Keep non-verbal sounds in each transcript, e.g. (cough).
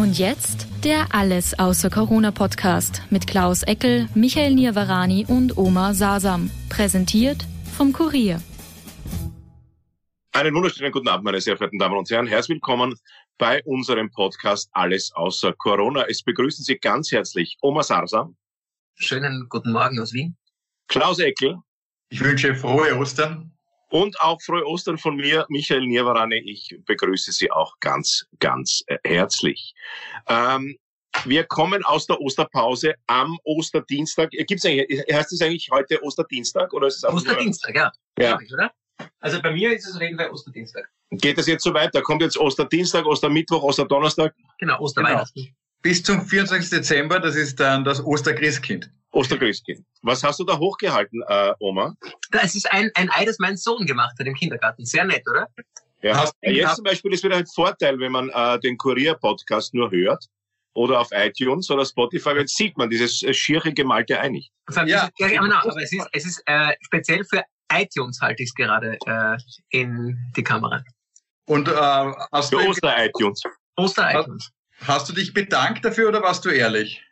Und jetzt der Alles außer Corona Podcast mit Klaus Eckel, Michael Nirvarani und Oma Sasam. Präsentiert vom Kurier. Einen wunderschönen guten Abend, meine sehr verehrten Damen und Herren. Herzlich willkommen bei unserem Podcast Alles außer Corona. Es begrüßen Sie ganz herzlich Oma Sasam. Schönen guten Morgen aus Wien. Klaus Eckel. Ich wünsche frohe Ostern. Und auch frohe Ostern von mir, Michael Nierwarane. Ich begrüße Sie auch ganz, ganz äh, herzlich. Ähm, wir kommen aus der Osterpause am Osterdienstag. Gibt's eigentlich, heißt es eigentlich heute Osterdienstag oder ist es Osterdienstag, ja. Ja. Oder? Also bei mir ist es auf jeden Fall Osterdienstag. Geht das jetzt so weiter? Kommt jetzt Osterdienstag, Ostermittwoch, Osterdonnerstag? Genau, Osterweihnachten. Genau. Bis zum 24. Dezember, das ist dann das Osterchristkind. Osterchristkind. Was hast du da hochgehalten, äh, Oma? Das ist ein, ein Ei, das mein Sohn gemacht hat im Kindergarten. Sehr nett, oder? Ja, hast jetzt zum Beispiel ist wieder ein Vorteil, wenn man äh, den Kurier-Podcast nur hört oder auf iTunes oder Spotify, jetzt sieht man dieses äh, schiere gemalte Ei nicht. Ja, ja genau, aber es ist, es ist äh, speziell für iTunes halte ich es gerade äh, in die Kamera. Und äh, hast für Oster-iTunes. Oster-iTunes. Hast du dich bedankt dafür oder warst du ehrlich?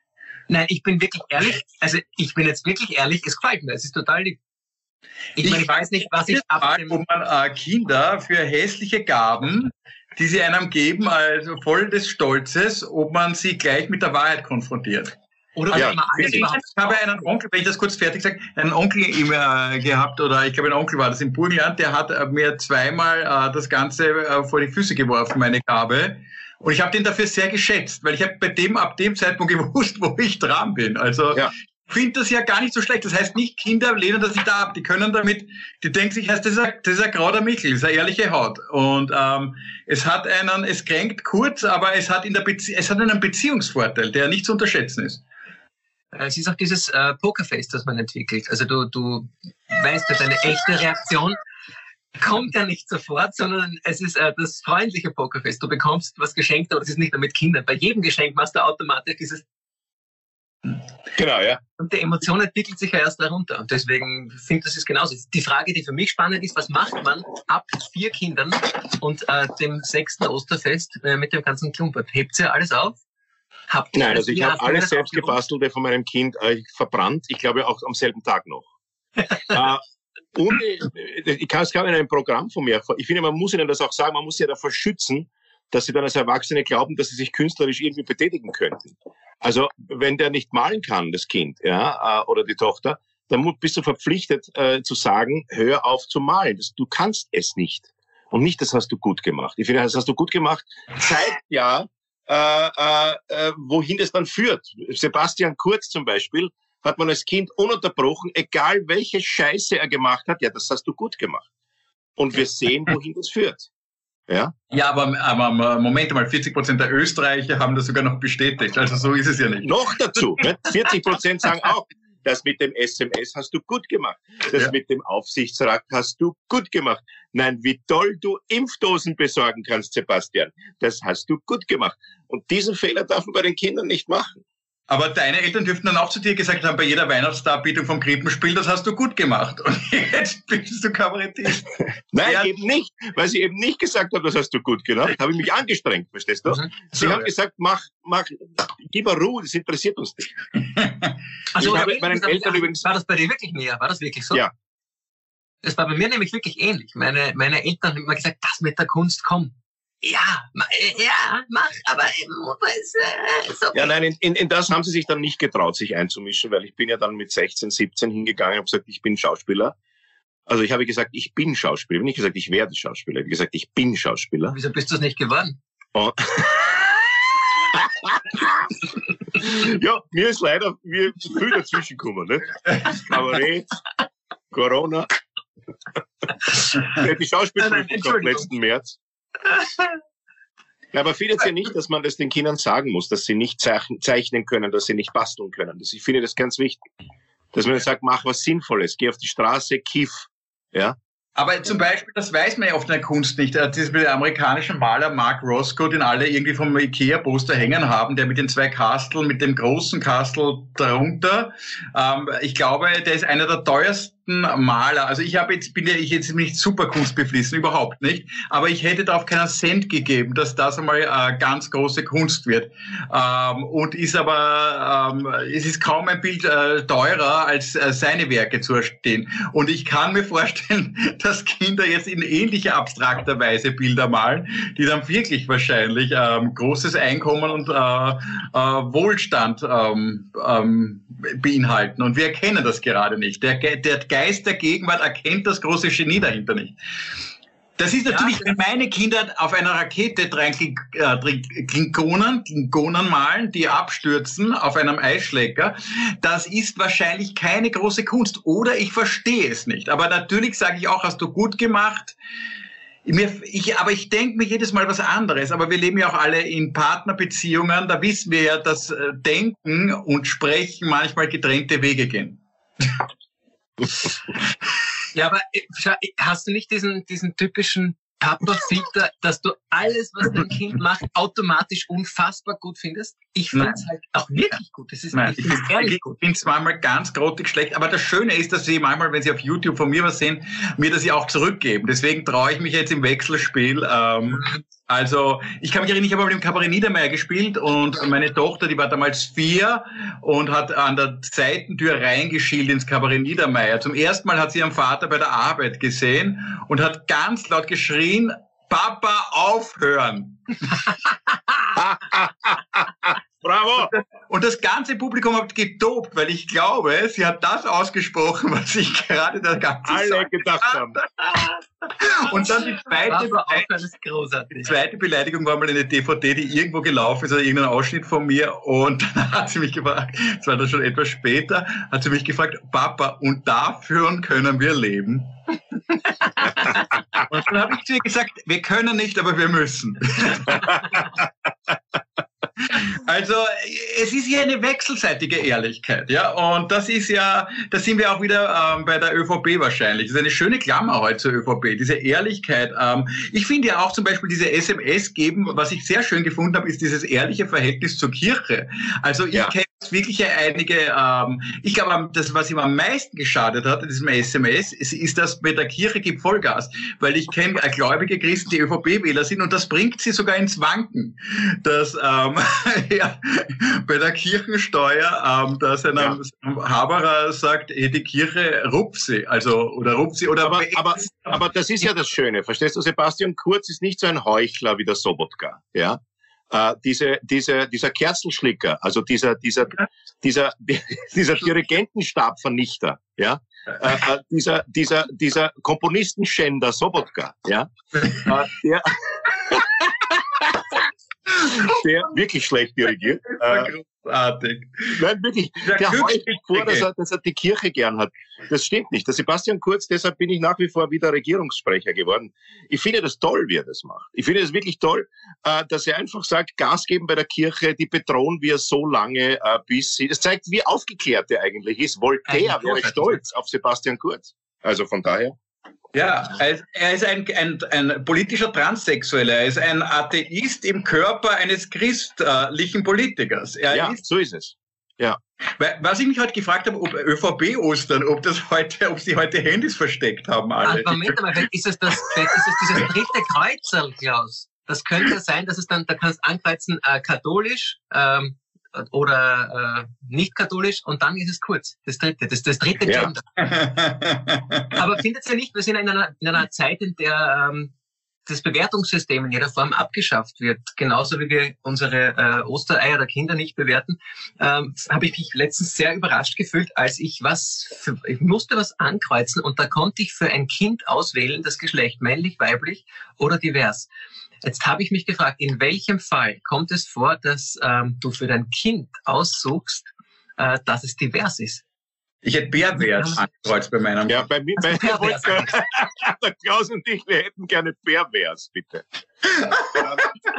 Nein, ich bin wirklich ehrlich. Also ich bin jetzt wirklich ehrlich. Es gefällt mir. Es ist total lieb. Ich, ich, meine, ich weiß nicht, was ich ab Wo man äh, Kinder für hässliche Gaben, die sie einem geben, also voll des Stolzes, ob man sie gleich mit der Wahrheit konfrontiert. Oder ja, ich, ich habe einen Onkel, wenn ich das kurz fertig sage, einen Onkel immer äh, gehabt, oder ich glaube, ein Onkel war das im Burgenland, der hat äh, mir zweimal äh, das Ganze äh, vor die Füße geworfen, meine Gabe. Und ich habe den dafür sehr geschätzt, weil ich habe bei dem ab dem Zeitpunkt (laughs) gewusst, wo ich dran bin. Also ja. ich finde das ja gar nicht so schlecht. Das heißt nicht, Kinder lehnen das nicht ab. Die können damit, die denken sich, heißt, das ist ein, das ist ein grauer Michel, das ist eine ehrliche Haut. Und ähm, es hat einen, es kränkt kurz, aber es hat in der Bezie es hat einen Beziehungsvorteil, der nicht zu unterschätzen ist. Es ist auch dieses äh, Pokerface, das man entwickelt. Also du, du weißt ja deine echte Reaktion kommt ja nicht sofort, sondern es ist äh, das freundliche Pokerfest. Du bekommst was geschenkt, aber es ist nicht nur mit Kindern. Bei jedem Geschenk machst du automatisch dieses Genau, ja. Und die Emotion entwickelt sich ja erst darunter. Und deswegen finde ich, das ist genauso. Die Frage, die für mich spannend ist, was macht man ab vier Kindern und äh, dem sechsten Osterfest äh, mit dem ganzen Klumpert? Hebt sie alles auf? Habt Nein, also ich habe alles selbst gebastelte von meinem Kind äh, verbrannt. Ich glaube auch am selben Tag noch. (laughs) äh, ohne, äh, ich kann es gar in einem Programm von mir. Ich finde, man muss ihnen das auch sagen, man muss sie ja davor schützen, dass sie dann als Erwachsene glauben, dass sie sich künstlerisch irgendwie betätigen könnten. Also, wenn der nicht malen kann, das Kind, ja, äh, oder die Tochter, dann bist du verpflichtet äh, zu sagen, hör auf zu malen. Du kannst es nicht. Und nicht, das hast du gut gemacht. Ich finde, das hast du gut gemacht. Zeigt ja, äh, äh, äh wohin das dann führt. Sebastian Kurz zum Beispiel hat man als Kind ununterbrochen, egal welche Scheiße er gemacht hat, ja, das hast du gut gemacht. Und wir sehen, wohin das führt. Ja, ja aber, aber Moment mal, 40 Prozent der Österreicher haben das sogar noch bestätigt. Also so ist es ja nicht. Noch dazu. 40 Prozent sagen auch, das mit dem SMS hast du gut gemacht. Das ja. mit dem Aufsichtsrat hast du gut gemacht. Nein, wie toll du Impfdosen besorgen kannst, Sebastian. Das hast du gut gemacht. Und diesen Fehler darf man bei den Kindern nicht machen. Aber deine Eltern dürften dann auch zu dir gesagt haben, bei jeder Weihnachtsdarbietung vom Krippenspiel, das hast du gut gemacht. (laughs) Und jetzt bist du Kabarettist. (laughs) Nein, ja. eben nicht, weil sie eben nicht gesagt haben, das hast du gut gemacht. Habe ich mich angestrengt, verstehst du? Mhm. Sie so, haben ja. gesagt, mach, mach, gib mal Ruhe, das interessiert uns nicht. (laughs) also, ich habe meinen Eltern übrigens. War das bei dir wirklich näher? War das wirklich so? Ja. Das war bei mir nämlich wirklich ähnlich. Meine, meine Eltern haben immer gesagt, das mit der Kunst, komm, ja, äh, ja, mach, aber ist, äh, ist okay. Ja, nein, in, in, in das haben sie sich dann nicht getraut, sich einzumischen, weil ich bin ja dann mit 16, 17 hingegangen und habe gesagt, ich bin Schauspieler. Also ich habe gesagt, ich bin Schauspieler. Ich habe nicht gesagt, ich werde Schauspieler. Ich habe gesagt, ich bin Schauspieler. Wieso bist du es nicht geworden? Oh. (laughs) ja, mir ist leider mir viel dazwischen gekommen. Ne? Kabarett, Corona. (laughs) Die Schauspielprüfung kommt letzten März. Ja, aber findet ihr nicht, dass man das den Kindern sagen muss, dass sie nicht zeichnen können, dass sie nicht basteln können? Das, ich finde das ganz wichtig. Dass man sagt, mach was Sinnvolles, geh auf die Straße, kiff. Ja? Aber zum Beispiel, das weiß man ja oft in der Kunst nicht. Das ist der amerikanische Maler Mark Roscoe, den alle irgendwie vom Ikea-Poster hängen haben, der mit den zwei Kasteln, mit dem großen Kastel darunter. Ähm, ich glaube, der ist einer der teuersten besten Maler. Also ich habe jetzt bin ja ich jetzt nicht super kunstbeflissen, überhaupt nicht. Aber ich hätte darauf keinen Cent gegeben, dass das einmal äh, ganz große Kunst wird. Ähm, und ist aber ähm, es ist kaum ein Bild äh, teurer als äh, seine Werke zu erstehen. Und ich kann mir (laughs) vorstellen, dass Kinder jetzt in ähnlicher abstrakter Weise Bilder malen, die dann wirklich wahrscheinlich ähm, großes Einkommen und äh, äh, Wohlstand ähm, ähm, beinhalten. Und wir erkennen das gerade nicht. Der, der Geist der Gegenwart erkennt das große Genie dahinter nicht. Das ist natürlich, ja, wenn meine Kinder auf einer Rakete drei äh, Klingonen, Klingonen malen, die abstürzen auf einem Eisschlecker, das ist wahrscheinlich keine große Kunst. Oder ich verstehe es nicht. Aber natürlich sage ich auch, hast du gut gemacht. Mir, ich, aber ich denke mir jedes Mal was anderes. Aber wir leben ja auch alle in Partnerbeziehungen. Da wissen wir ja, dass äh, Denken und Sprechen manchmal getrennte Wege gehen. Ja, aber äh, hast du nicht diesen, diesen typischen Papa-Filter, dass du alles, was dein Kind macht, automatisch unfassbar gut findest? Ich finde es halt auch wirklich gut. Das ist, Nein, ich finde ehrlich ich gut. Ich es manchmal ganz grottig schlecht. Aber das Schöne ist, dass sie manchmal, wenn sie auf YouTube von mir was sehen, mir das ja auch zurückgeben. Deswegen traue ich mich jetzt im Wechselspiel ähm, (laughs) also ich kann mich erinnern, ich habe mal im Kabarett Niedermeyer gespielt und meine Tochter, die war damals vier und hat an der Seitentür reingeschielt ins Kabarett Niedermeyer. Zum ersten Mal hat sie ihren Vater bei der Arbeit gesehen und hat ganz laut geschrien, Papa, aufhören. Bravo! Und das ganze Publikum hat getobt, weil ich glaube, sie hat das ausgesprochen, was ich gerade der ganze Alle Tag gedacht haben. (laughs) Und dann die zweite, die zweite Beleidigung war mal eine DVD, die irgendwo gelaufen ist, oder irgendein Ausschnitt von mir. Und (laughs) dann hat sie mich gefragt, es war dann schon etwas später, hat sie mich gefragt, Papa, und dafür können wir leben. (laughs) und dann habe ich zu ihr gesagt, wir können nicht, aber wir müssen. (laughs) Also es ist ja eine wechselseitige Ehrlichkeit, ja. Und das ist ja, da sind wir auch wieder ähm, bei der ÖVP wahrscheinlich. Das ist eine schöne Klammer heute zur ÖVP, diese Ehrlichkeit. Ähm, ich finde ja auch zum Beispiel diese SMS geben, was ich sehr schön gefunden habe, ist dieses ehrliche Verhältnis zur Kirche. Also ich ja. kenne wirklich einige, ähm, ich glaube, das, was ihm am meisten geschadet hat in diesem SMS, ist, ist dass bei der Kirche gibt Vollgas. Weil ich kenne gläubige Christen, die ÖVP-Wähler sind und das bringt sie sogar ins Wanken. Dass ähm, (laughs) ja, bei der Kirchensteuer, ähm, dass ein ja. Haberer sagt, hey, die Kirche rupsi, also oder rupsi oder aber, aber, aber das ist ja das Schöne, verstehst du? Sebastian Kurz ist nicht so ein Heuchler wie der Sobotka, ja. Äh, diese, diese, dieser Kerzenschlicker, also dieser, dieser, dieser, (laughs) dieser Dirigentenstabvernichter, ja, äh, äh, dieser, dieser, dieser Komponistenschänder Sobotka, ja, äh, der, (laughs) der wirklich schlecht dirigiert. Äh, großartig. Nein, wirklich. Der, der heult vor, dass er, dass er die Kirche gern hat. Das stimmt nicht. Der Sebastian Kurz, deshalb bin ich nach wie vor wieder Regierungssprecher geworden. Ich finde das toll, wie er das macht. Ich finde es wirklich toll, äh, dass er einfach sagt, Gas geben bei der Kirche, die bedrohen wir so lange, äh, bis sie, das zeigt, wie aufgeklärt er eigentlich ist. Voltaire wäre stolz auf Sebastian Kurz. Also von daher. Ja, er ist ein, ein, ein politischer Transsexueller. Er ist ein Atheist im Körper eines christlichen Politikers. Er ja, ist, so ist es. Ja. Was ich mich heute gefragt habe, ob ÖVP-Ostern, ob das heute, ob sie heute Handys versteckt haben alle. Ach, Moment mal, ist es das, ist es dieses dritte Kreuzel, Klaus? Das könnte sein, dass es dann, da kannst ankreuzen, äh, katholisch, ähm, oder äh, nicht katholisch und dann ist es kurz. Das dritte, das, das dritte Gender. (laughs) Aber findet ihr nicht, wir sind in einer, in einer Zeit, in der ähm, das Bewertungssystem in jeder Form abgeschafft wird, genauso wie wir unsere äh, Ostereier der Kinder nicht bewerten, ähm, habe ich mich letztens sehr überrascht gefühlt, als ich was, für, ich musste was ankreuzen und da konnte ich für ein Kind auswählen, das Geschlecht männlich, weiblich oder divers. Jetzt habe ich mich gefragt, in welchem Fall kommt es vor, dass ähm, du für dein Kind aussuchst, äh, dass es divers ist? Ich hätte Bärwärts angekreuzt bei meinem. Ja, bei mir, bei mir (laughs) der Klaus und ich, wir hätten gerne Bärwärts, bitte.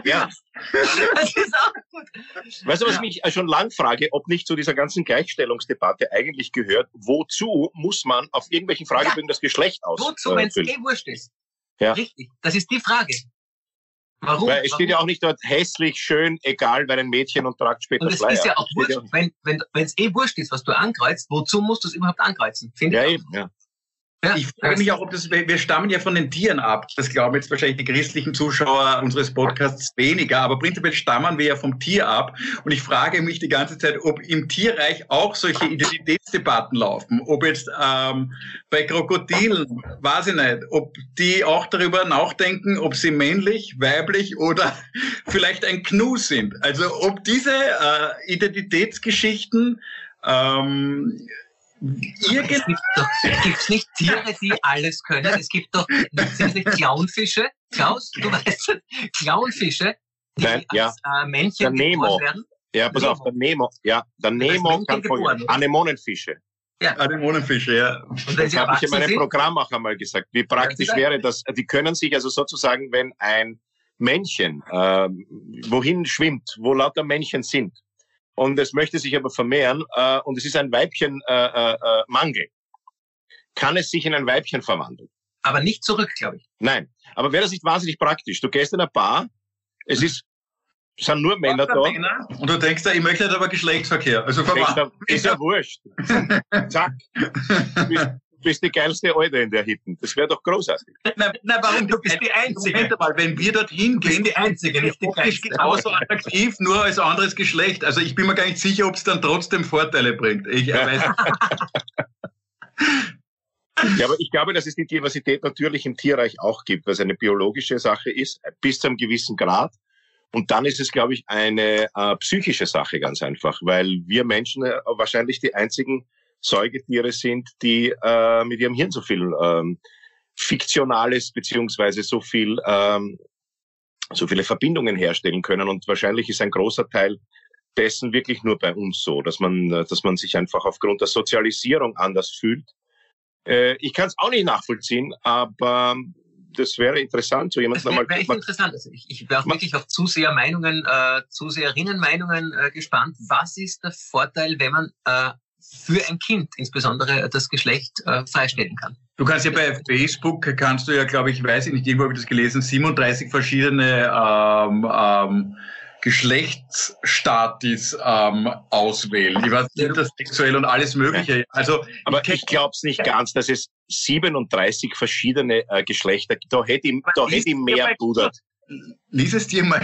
ja. Das ist auch gut. Weißt du, was ich mich schon lang frage, ob nicht zu dieser ganzen Gleichstellungsdebatte eigentlich gehört, wozu muss man auf irgendwelchen Fragebögen ja. das Geschlecht ausfüllen? Wozu, wenn es eh wurscht ist. Ja. Richtig, das ist die Frage. Warum? Weil es steht ja auch nicht dort hässlich, schön, egal, weil ein Mädchen und tragt später Und es ist ja auch wurscht, wenn wenn wenn, es eh wurscht ist, was du ankreuzt, wozu musst du es überhaupt ankreuzen? Finde ja, ich eben, ja. Ja, ich frage mich auch, ob das, wir stammen ja von den Tieren ab. Das glauben jetzt wahrscheinlich die christlichen Zuschauer unseres Podcasts weniger, aber prinzipiell stammen wir ja vom Tier ab. Und ich frage mich die ganze Zeit, ob im Tierreich auch solche Identitätsdebatten laufen. Ob jetzt ähm, bei Krokodilen, weiß ich nicht, ob die auch darüber nachdenken, ob sie männlich, weiblich oder (laughs) vielleicht ein Knu sind. Also ob diese äh, Identitätsgeschichten ähm, es gibt doch, gibt's nicht Tiere, die alles können? Es gibt doch, sind nicht Clownfische? Klaus, du weißt, Clownfische, die Nein, ja. als äh, Männchen der Nemo. werden. Ja, pass Nemo. auf, der Nemo, ja, der Nemo kann folgen. Anemonenfische. Ja. Anemonenfische, ja. Und das habe ich in meinem sind? Programm auch einmal gesagt. Wie praktisch ja, wäre das? Die können sich also sozusagen, wenn ein Männchen äh, wohin schwimmt, wo lauter Männchen sind, und es möchte sich aber vermehren äh, und es ist ein Weibchen äh, äh, äh, Mangel, kann es sich in ein Weibchen verwandeln. Aber nicht zurück, glaube ich. Nein, aber wäre das nicht wahnsinnig praktisch? Du gehst in eine Bar, es ist es sind nur Männer da. Männer? Und du denkst da, ich möchte halt aber Geschlechtsverkehr. Also. Ist ja wurscht. Zack. Du (laughs) bist die geilste Alte in der Hitten. Das wäre doch großartig. Na, na, warum? Du bist die Einzige. Moment mal, wenn wir dorthin gehen, die Einzige, nicht die geilste. genauso attraktiv, nur als anderes Geschlecht. Also ich bin mir gar nicht sicher, ob es dann trotzdem Vorteile bringt. Ich weiß. (laughs) Ja, aber ich glaube, dass es die Diversität natürlich im Tierreich auch gibt, was eine biologische Sache ist, bis zu einem gewissen Grad. Und dann ist es, glaube ich, eine äh, psychische Sache ganz einfach, weil wir Menschen äh, wahrscheinlich die einzigen Säugetiere sind, die äh, mit ihrem Hirn so viel ähm, Fiktionales beziehungsweise so viel ähm, so viele Verbindungen herstellen können. Und wahrscheinlich ist ein großer Teil dessen wirklich nur bei uns so, dass man, dass man sich einfach aufgrund der Sozialisierung anders fühlt. Äh, ich kann es auch nicht nachvollziehen, aber das wäre interessant, so jemand nochmal. Wäre echt interessant. Also ich, ich wäre auch wirklich auf Zusehermeinungen, äh, Zuseherinnenmeinungen äh, gespannt. Was ist der Vorteil, wenn man äh, für ein Kind insbesondere das Geschlecht äh, freistellen kann. Du kannst ja bei Facebook, kannst du ja, glaube ich, weiß ich nicht, irgendwo habe ich das gelesen, 37 verschiedene ähm, ähm, Geschlechtsstatis ähm, auswählen. Ich weiß nicht, das sexuell und alles Mögliche. Also, aber ich, ich glaube es nicht ganz, dass es 37 verschiedene äh, Geschlechter gibt. Da hätte ich, da hätte ich mehr pudert. Lies es dir mal.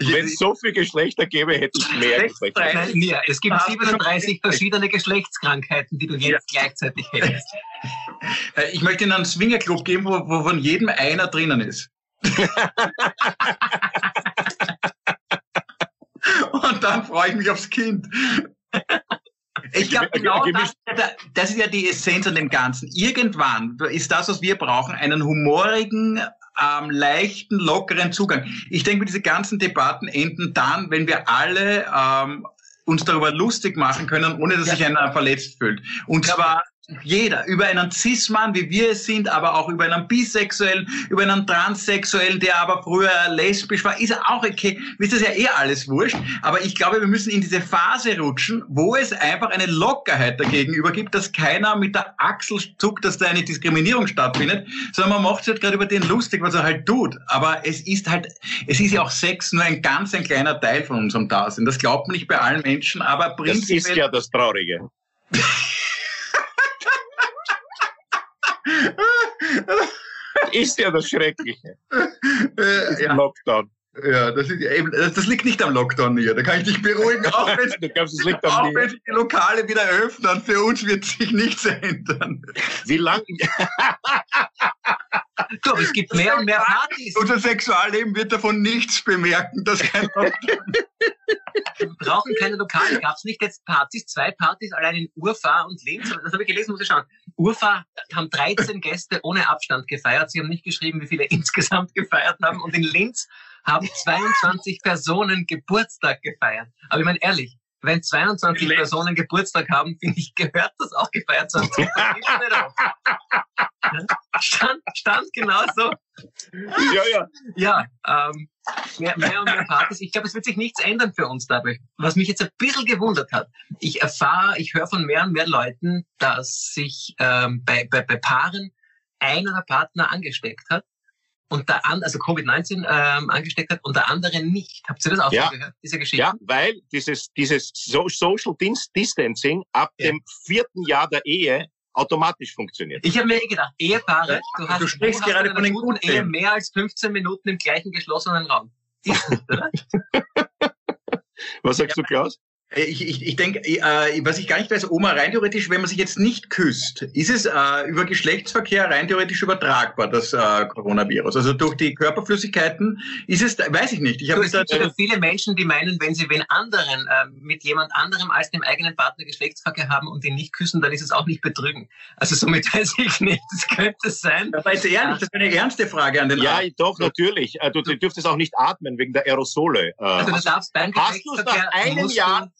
Wenn es so viele Geschlechter gäbe, hätte ich mehr Geschlechter. Nein, ja, es gibt 37 verschiedene Geschlechtskrankheiten, die du jetzt ja. gleichzeitig hättest. (laughs) Äh, ich möchte Ihnen einen Swingerclub geben, wo, wo von jedem einer drinnen ist. (laughs) Und dann freue ich mich aufs Kind. Ich glaube, genau das, das ist ja die Essenz an dem Ganzen. Irgendwann ist das, was wir brauchen, einen humorigen, ähm, leichten, lockeren Zugang. Ich denke, diese ganzen Debatten enden dann, wenn wir alle ähm, uns darüber lustig machen können, ohne dass ja. sich einer verletzt fühlt. Und zwar jeder, über einen Cis-Mann, wie wir es sind, aber auch über einen Bisexuellen, über einen Transsexuellen, der aber früher lesbisch war, ist auch okay. Ist das ja eh alles wurscht. Aber ich glaube, wir müssen in diese Phase rutschen, wo es einfach eine Lockerheit dagegen übergibt, dass keiner mit der Achsel zuckt, dass da eine Diskriminierung stattfindet, sondern man macht sich halt gerade über den lustig, was er halt tut. Aber es ist halt, es ist ja auch Sex nur ein ganz ein kleiner Teil von unserem Dasein. Das glaubt man nicht bei allen Menschen, aber prinzipiell... Das ist ja das Traurige. (laughs) ist ja das Schreckliche. (laughs) Äh, ja. Lockdown. Ja, das, ist eben, das liegt nicht am Lockdown hier. Da kann ich dich beruhigen. (laughs) Auch wenn, auch wenn sich die Lokale wieder öffnen, für uns wird sich nichts ändern. Wie lange? (laughs) du, aber es gibt mehr und mehr Partys. Unser Sexualleben wird davon nichts bemerken, dass kein. Wir brauchen keine Lokale. Gab es nicht jetzt Partys, zwei Partys, allein in Urfa und Linz? Das habe ich gelesen, muss ich schauen. Urfa haben 13 Gäste ohne Abstand gefeiert. Sie haben nicht geschrieben, wie viele (laughs) insgesamt gefeiert haben. Und in Linz haben 22 Personen Geburtstag gefeiert. Aber ich meine ehrlich, wenn 22 Personen Geburtstag haben, finde ich, gehört das auch gefeiert zu haben. (laughs) stand, stand genauso. Ja, ja. Ja, ähm, mehr, mehr und mehr Partys. Ich glaube, es wird sich nichts ändern für uns dabei. Was mich jetzt ein bisschen gewundert hat, ich erfahre, ich höre von mehr und mehr Leuten, dass sich ähm, bei, bei, bei Paaren einer der Partner angesteckt hat und der andere, also Covid-19 ähm, angesteckt hat und der andere nicht. Habt ihr das auch ja. gehört, diese Geschichte? Ja, weil dieses, dieses Social Distancing ab ja. dem vierten Jahr der Ehe automatisch funktioniert. Ich habe mir eh gedacht, Ehepaare, du, hast, du sprichst du gerade von den guten Ehe mehr als 15 Minuten im gleichen geschlossenen Raum. Ist oder? (laughs) Was sagst ja, du, Klaus? Äh, ich, ich, ich denke, äh, was ich gar nicht weiß, Oma, rein theoretisch, wenn man sich jetzt nicht küsst, ist es äh, über Geschlechtsverkehr rein theoretisch übertragbar, das äh, Coronavirus? Also durch die Körperflüssigkeiten ist es, weiß ich nicht. Ich habe es gibt sogar viele Menschen, die meinen, wenn sie wen anderen äh, mit jemand anderem als dem eigenen Partner Geschlechtsverkehr haben und ihn nicht küssen, dann ist es auch nicht betrügen. Also somit (laughs) weiß ich nicht, das könnte sein. Aber jetzt ehrlich, das ist eine ernste Frage an den Ja, Arzt. doch, natürlich. Äh, du, du dürftest auch nicht atmen wegen der Aerosole. Äh, also du darfst beim Geschlechtsverkehr... Hast du nach einem Jahr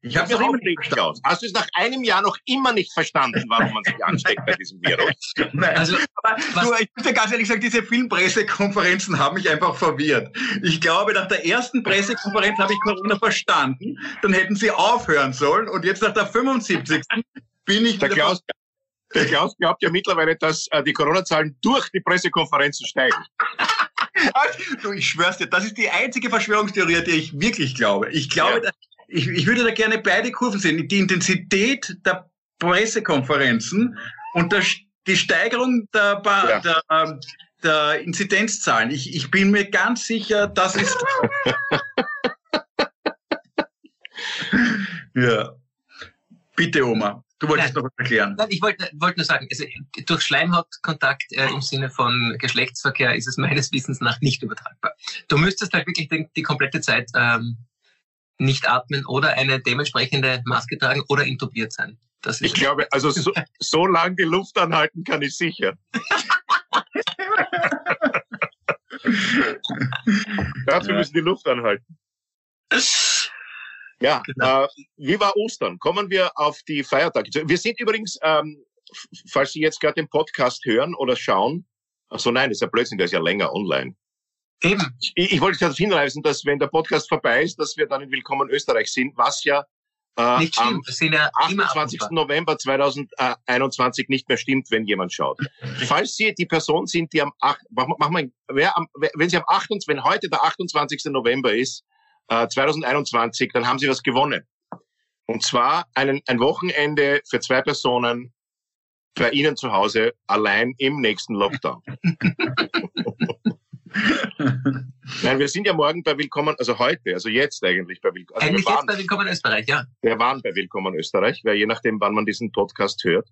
ich habe es auch nicht verstanden. Hast du es nach einem Jahr noch immer nicht verstanden, warum man sich ansteckt bei diesem Virus? (laughs) Nein, also, aber du, ich muss dir ganz ehrlich sagen, diese vielen Pressekonferenzen haben mich einfach verwirrt. Ich glaube, nach der ersten Pressekonferenz habe ich Corona verstanden, dann hätten sie aufhören sollen und jetzt nach der 75. bin ich der Klaus, der Klaus glaubt ja mittlerweile, dass äh, die Corona-Zahlen durch die Pressekonferenzen steigen. (laughs) du, ich schwör's dir, das ist die einzige Verschwörungstheorie, die ich wirklich glaube. Ich glaube, ja ich, ich würde da gerne beide Kurven sehen. Die Intensität der Pressekonferenzen und der, die Steigerung der, ja. der, ähm, der Inzidenzzahlen. Ich, ich bin mir ganz sicher, das ist. (laughs) ja. Bitte, Oma. Du wolltest Nein. noch was erklären. Nein, ich wollte, wollte nur sagen, also durch Schleimhautkontakt äh, im Sinne von Geschlechtsverkehr ist es meines Wissens nach nicht übertragbar. Du müsstest halt wirklich die, die komplette Zeit ähm, nicht atmen oder eine dementsprechende Maske tragen oder intubiert sein. ich glaube, also so, (laughs) so lange die Luft anhalten kann ich sicher. (laughs) Dazu müssen die Luft anhalten. Ja, genau. äh, wie war Ostern? Kommen wir auf die Feiertage. Wir sind übrigens, ähm, falls Sie jetzt gerade den Podcast hören oder schauen, ach so nein, das ist ja Blödsinn, der ist ja länger online. Eben. Ich, ich wollte darauf hinweisen, dass wenn der Podcast vorbei ist, dass wir dann in Willkommen Österreich sind, was ja äh, nicht am ja 28. November 2021 nicht mehr stimmt, wenn jemand schaut. Falls Sie die Person sind, die am 8, mach, mach mal, wer am, wenn Sie am 28, wenn heute der 28. November ist, äh, 2021, dann haben Sie was gewonnen. Und zwar einen, ein Wochenende für zwei Personen bei Ihnen zu Hause allein im nächsten Lockdown. (laughs) (laughs) Nein, wir sind ja morgen bei Willkommen, also heute, also jetzt eigentlich bei Willkommen. Also eigentlich waren, jetzt bei Willkommen Österreich, ja. Wir waren bei Willkommen Österreich, weil je nachdem, wann man diesen Podcast hört.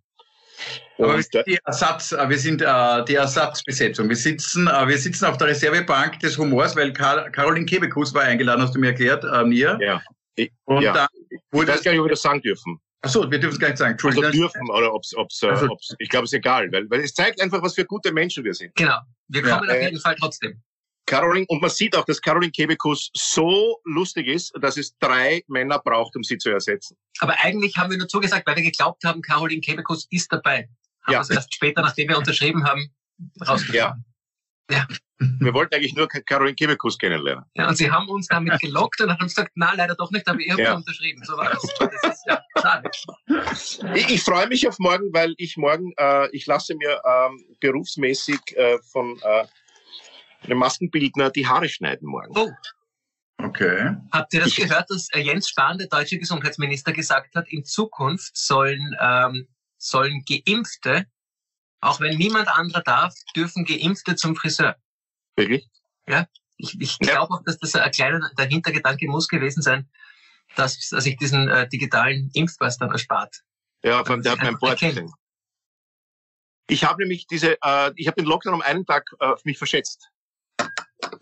Aber wir sind, die, Ersatz, äh, wir sind äh, die Ersatzbesetzung. Wir sitzen, äh, wir sitzen auf der Reservebank des Humors, weil Karl, Caroline Kebekus war eingeladen, hast du mir erklärt, äh, mir. Ja. Ich, und ja. dann wurde ich weiß gar nicht, ob wir das sagen dürfen. Achso, wir dürfen es gar nicht sagen. Entschuldigung. Also dürfen, oder ob's, ob's, äh, also, ob's, ich glaube, es ist egal, weil, weil es zeigt einfach, was für gute Menschen wir sind. Genau. Wir kommen ja. auf jeden Fall trotzdem. Caroline, und man sieht auch, dass Caroline Kebekus so lustig ist, dass es drei Männer braucht, um sie zu ersetzen. Aber eigentlich haben wir nur zugesagt, weil wir geglaubt haben, Caroline Kebekus ist dabei. Haben ja. wir erst später, nachdem wir unterschrieben haben, rausgefunden. Ja. Ja. Wir wollten eigentlich nur Caroline Kebekus kennenlernen. Ja, und sie haben uns damit gelockt und haben gesagt, na, leider doch nicht, aber ihr habt ja. unterschrieben. So war das. Das ist ja schade. Ich, ich freue mich auf morgen, weil ich morgen, äh, ich lasse mir ähm, berufsmäßig äh, von äh, einem Maskenbildner die Haare schneiden morgen. Oh. Okay. Habt ihr das ich gehört, dass äh, Jens Spahn, der deutsche Gesundheitsminister, gesagt hat, in Zukunft sollen, ähm, sollen Geimpfte, auch wenn niemand anderer darf, dürfen Geimpfte zum Friseur. Wirklich? Ja. Ich, ich ja. glaube auch, dass das ein kleiner Dahintergedanke muss gewesen sein, dass, dass ich diesen äh, digitalen Impfpass dann erspart. Ja, vor allem der hat mein Board Ich habe nämlich diese, äh, ich habe den Lockdown um einen Tag äh, auf mich verschätzt.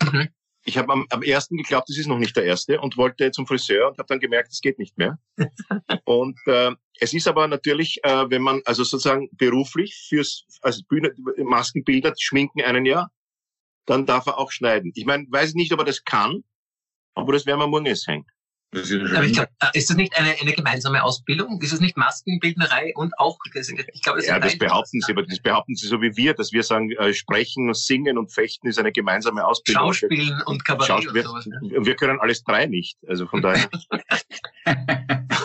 Mhm. Ich habe am, am ersten geglaubt, das ist noch nicht der erste und wollte zum Friseur und habe dann gemerkt, es geht nicht mehr. (laughs) und äh, es ist aber natürlich, äh, wenn man also sozusagen beruflich fürs also Bühne, Maskenbilder schminken einen ja, dann darf er auch schneiden. Ich meine, weiß nicht, ob er das kann, aber das werden wir morgen jetzt hängen. Das ist, Aber ich glaub, äh, ist das nicht eine, eine gemeinsame Ausbildung? Ist es nicht Maskenbildnerei und auch, ich glaube, das Ja, das behaupten Sie, aber das behaupten Sie so wie wir, dass wir sagen, äh, Sprechen, Singen und Fechten ist eine gemeinsame Ausbildung. Schauspielen und Kabarett Schauspiel, und sowas. Ne? Wir können alles drei nicht, also von daher. (laughs) (laughs)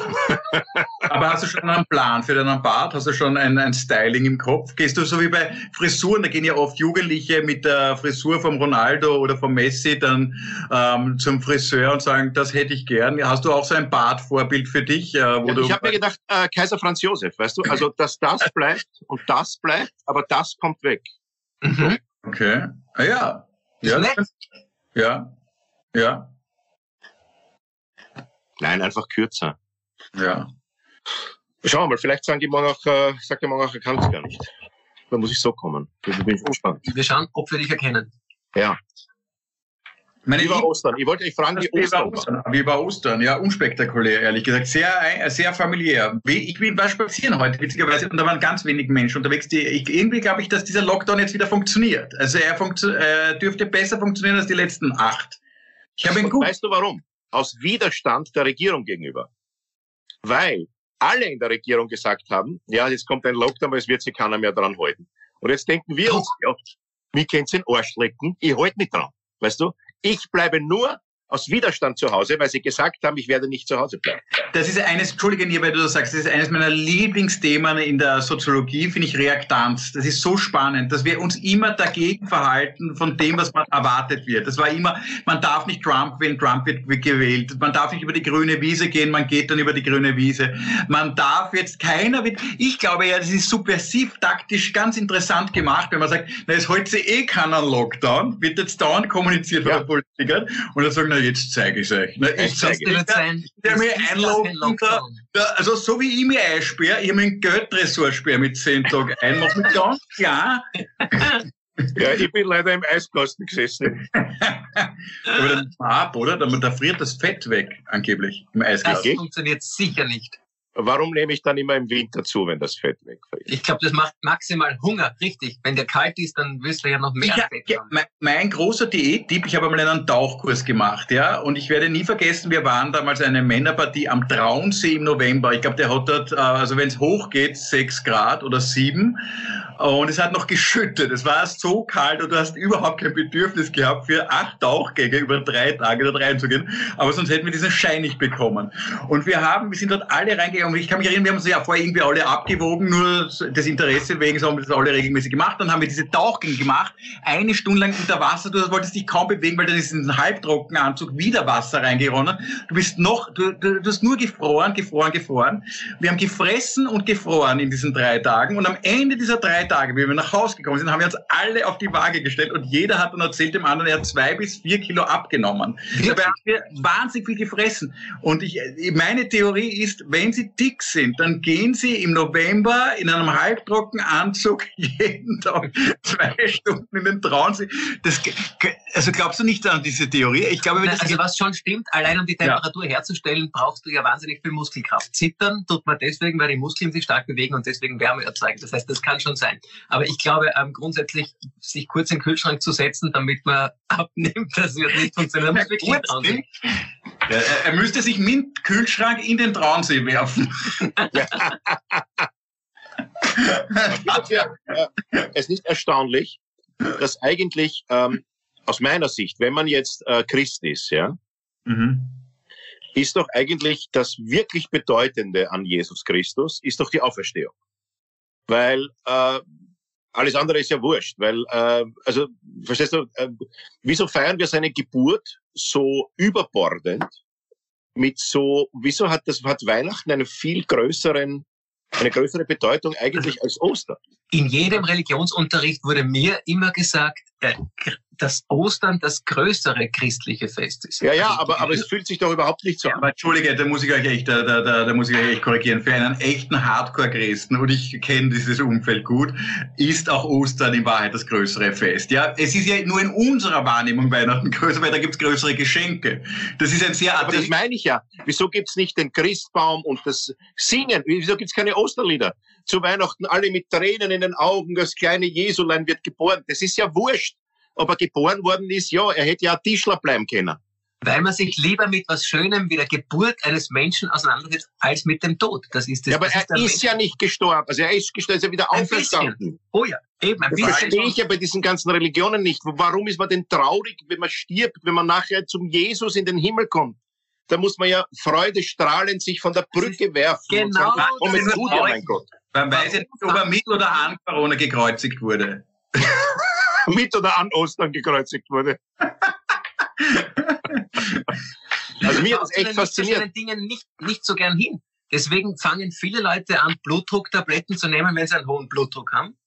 Aber hast du schon einen Plan für deinen Bart? Hast du schon ein, ein Styling im Kopf? Gehst du so wie bei Frisuren, da gehen ja oft Jugendliche mit der Frisur vom Ronaldo oder vom Messi dann ähm, zum Friseur und sagen, das hätte ich gern. Hast du auch so ein Bartvorbild für dich? Äh, wo ja, du ich habe mir gedacht, äh, Kaiser Franz Josef, weißt du, also dass das (laughs) bleibt und das bleibt, aber das kommt weg. Mhm. Okay. Ah, ja. Ja. ja. Ja. Nein, einfach kürzer. Ja. Schauen wir mal, vielleicht sagen die morgen auch, äh, sagt der morgen auch, er kann es gar nicht. Dann muss ich so kommen. Da bin ich gespannt. Wir schauen, ob wir dich erkennen. Ja. Meine wie war Ostern? Ich wollte euch fragen, wie Ostern, war Ostern Wie war Ostern? Ja, unspektakulär, ehrlich gesagt. Sehr, sehr familiär. Ich bin war spazieren heute, witzigerweise, und da waren ganz wenig Menschen unterwegs. Die, ich, irgendwie glaube ich, dass dieser Lockdown jetzt wieder funktioniert. Also er funktio äh, dürfte besser funktionieren als die letzten acht. Ich habe ihn gut. Weißt du warum? Aus Widerstand der Regierung gegenüber. Weil alle in der Regierung gesagt haben, ja, jetzt kommt ein Lockdown, aber es wird sich keiner mehr dran halten. Und jetzt denken wir uns, ja, wie könnt ihr den Arsch lecken? Ich halte nicht dran. Weißt du? Ich bleibe nur aus Widerstand zu Hause, weil sie gesagt haben, ich werde nicht zu Hause bleiben. Das ist eines, entschuldige mir, weil du das sagst, das ist eines meiner Lieblingsthemen in der Soziologie, finde ich Reaktanz. Das ist so spannend, dass wir uns immer dagegen verhalten von dem, was man erwartet wird. Das war immer, man darf nicht Trump wählen, Trump wird gewählt. Man darf nicht über die grüne Wiese gehen, man geht dann über die grüne Wiese. Man darf jetzt keiner, wird, ich glaube ja, das ist subversiv taktisch ganz interessant gemacht, wenn man sagt, na, es sich eh keiner Lockdown, wird jetzt dauernd kommuniziert von ja. den Politikern und dann sagen, jetzt zeige ich es euch. Na, ich zeige euch. Der mir einloggen, da, also so wie ich mich einsperre, ich habe einen Gelddressursperr mit 10 Tagen (laughs) einmachen, ganz klar. Ja, ich bin leider im Eiskasten gesessen. (laughs) Aber dann ab, oder? Da friert das Fett weg, angeblich, im Eiskasten. Das funktioniert sicher nicht. Warum nehme ich dann immer im Winter zu, wenn das Fett wegfällt? Ich glaube, das macht maximal Hunger, richtig. Wenn der kalt ist, dann wirst du ja noch mehr ich, Fett haben. Mein, mein großer Diättipp, ich habe einmal einen Tauchkurs gemacht, ja, und ich werde nie vergessen, wir waren damals eine Männerpartie am Traunsee im November. Ich glaube, der hat dort, äh, also wenn es hochgeht, sechs Grad oder sieben. Und es hat noch geschüttet. Es war so kalt und du hast überhaupt kein Bedürfnis gehabt, für acht Tauchgänge über drei Tage dort reinzugehen. Aber sonst hätten wir diesen Schein nicht bekommen. Und wir haben, wir sind dort alle reingegangen. Und ich kann mich erinnern, wir haben uns ja vorher irgendwie alle abgewogen, nur das Interesse wegen, so haben wir das alle regelmäßig gemacht. Dann haben wir diese Tauchgänge gemacht. Eine Stunde lang unter Wasser. Du wolltest dich kaum bewegen, weil dann ist in den Halbtrockenanzug wieder Wasser reingeronnen. Du bist noch, du, du, du hast nur gefroren, gefroren, gefroren. Wir haben gefressen und gefroren in diesen drei Tagen. Und am Ende dieser drei Tage, wie wir nach Hause gekommen sind, haben wir uns alle auf die Waage gestellt und jeder hat dann erzählt dem anderen, er hat zwei bis vier Kilo abgenommen. Dabei haben wir wahnsinnig viel gefressen. Und ich, meine Theorie ist, wenn Sie dick sind, dann gehen Sie im November in einem halbtrockenen Anzug (laughs) jeden Tag zwei Stunden in den Traunsee. Das, also glaubst du nicht an diese Theorie? Ich glaube, Nein, also was schon stimmt, allein um die Temperatur ja. herzustellen, brauchst du ja wahnsinnig viel Muskelkraft. Zittern tut man deswegen, weil die Muskeln sich stark bewegen und deswegen Wärme erzeugen. Das heißt, das kann schon sein. Aber ich glaube, ähm, grundsätzlich sich kurz in den Kühlschrank zu setzen, damit man (laughs) abnimmt, das wird nicht funktionieren. muss wirklich dran Ja, er müsste sich mit Kühlschrank in den Traunsee werfen. ja, (laughs) es ist erstaunlich, dass eigentlich ähm, aus meiner Sicht, wenn man jetzt äh, Christ ist, ja, mhm. ist doch eigentlich das wirklich Bedeutende an Jesus Christus, ist doch die Auferstehung. Weil äh, alles andere ist ja wurscht, weil, äh, also, verstehst du, äh, wieso feiern wir seine Geburt so überbordend mit so, wieso hat das, hat Weihnachten einen viel größeren, eine größere Bedeutung eigentlich als Ostern? In jedem Religionsunterricht wurde mir immer gesagt, äh, dass Ostern das größere christliche Fest ist. Ja, ja, aber, aber es fühlt sich doch überhaupt nicht so an. Aber Entschuldige, da muss ich euch echt, da, da, da, da muss ich euch echt korrigieren. Für einen echten Hardcore-Christen, und ich kenne dieses Umfeld gut, ist auch Ostern in Wahrheit das größere Fest. Ja, es ist ja nur in unserer Wahrnehmung Weihnachten größer, weil da gibt's größere Geschenke. Das ist ein sehr... Aber das meine ich ja. Wieso gibt's nicht den Christbaum und das Singen? Wieso gibt's keine Osterlieder? Zu Weihnachten alle mit Tränen in den Augen, das kleine Jesulein wird geboren. Das ist ja wurscht ob er geboren worden ist, ja, er hätte ja ein Tischler bleiben können. Weil man sich lieber mit was Schönem wie der Geburt eines Menschen auseinandersetzt, als mit dem Tod. Das ist das. Ja, aber er ist, ist ja nicht gestorben. Also er ist gestorben, ist ja wieder ein auferstanden. Bisschen. Oh ja, eben. Ein das verstehe ich ja bei diesen ganzen Religionen nicht. Warum ist man denn traurig, wenn man stirbt, wenn man nachher zum Jesus in den Himmel kommt? da muss man ja freudestrahlend sich von der Brücke werfen. Genau. Und sagen, ja, mein Gott. Man weiß ja nicht, ob er mit oder an Corona gekreuzigt wurde. (laughs) mit oder an Ostern gekreuzigt wurde. (laughs) also mir hat das echt fasziniert. Ich Dingen nicht, nicht so gern hin. Deswegen fangen viele Leute an, Blutdrucktabletten zu nehmen, wenn sie einen hohen Blutdruck haben.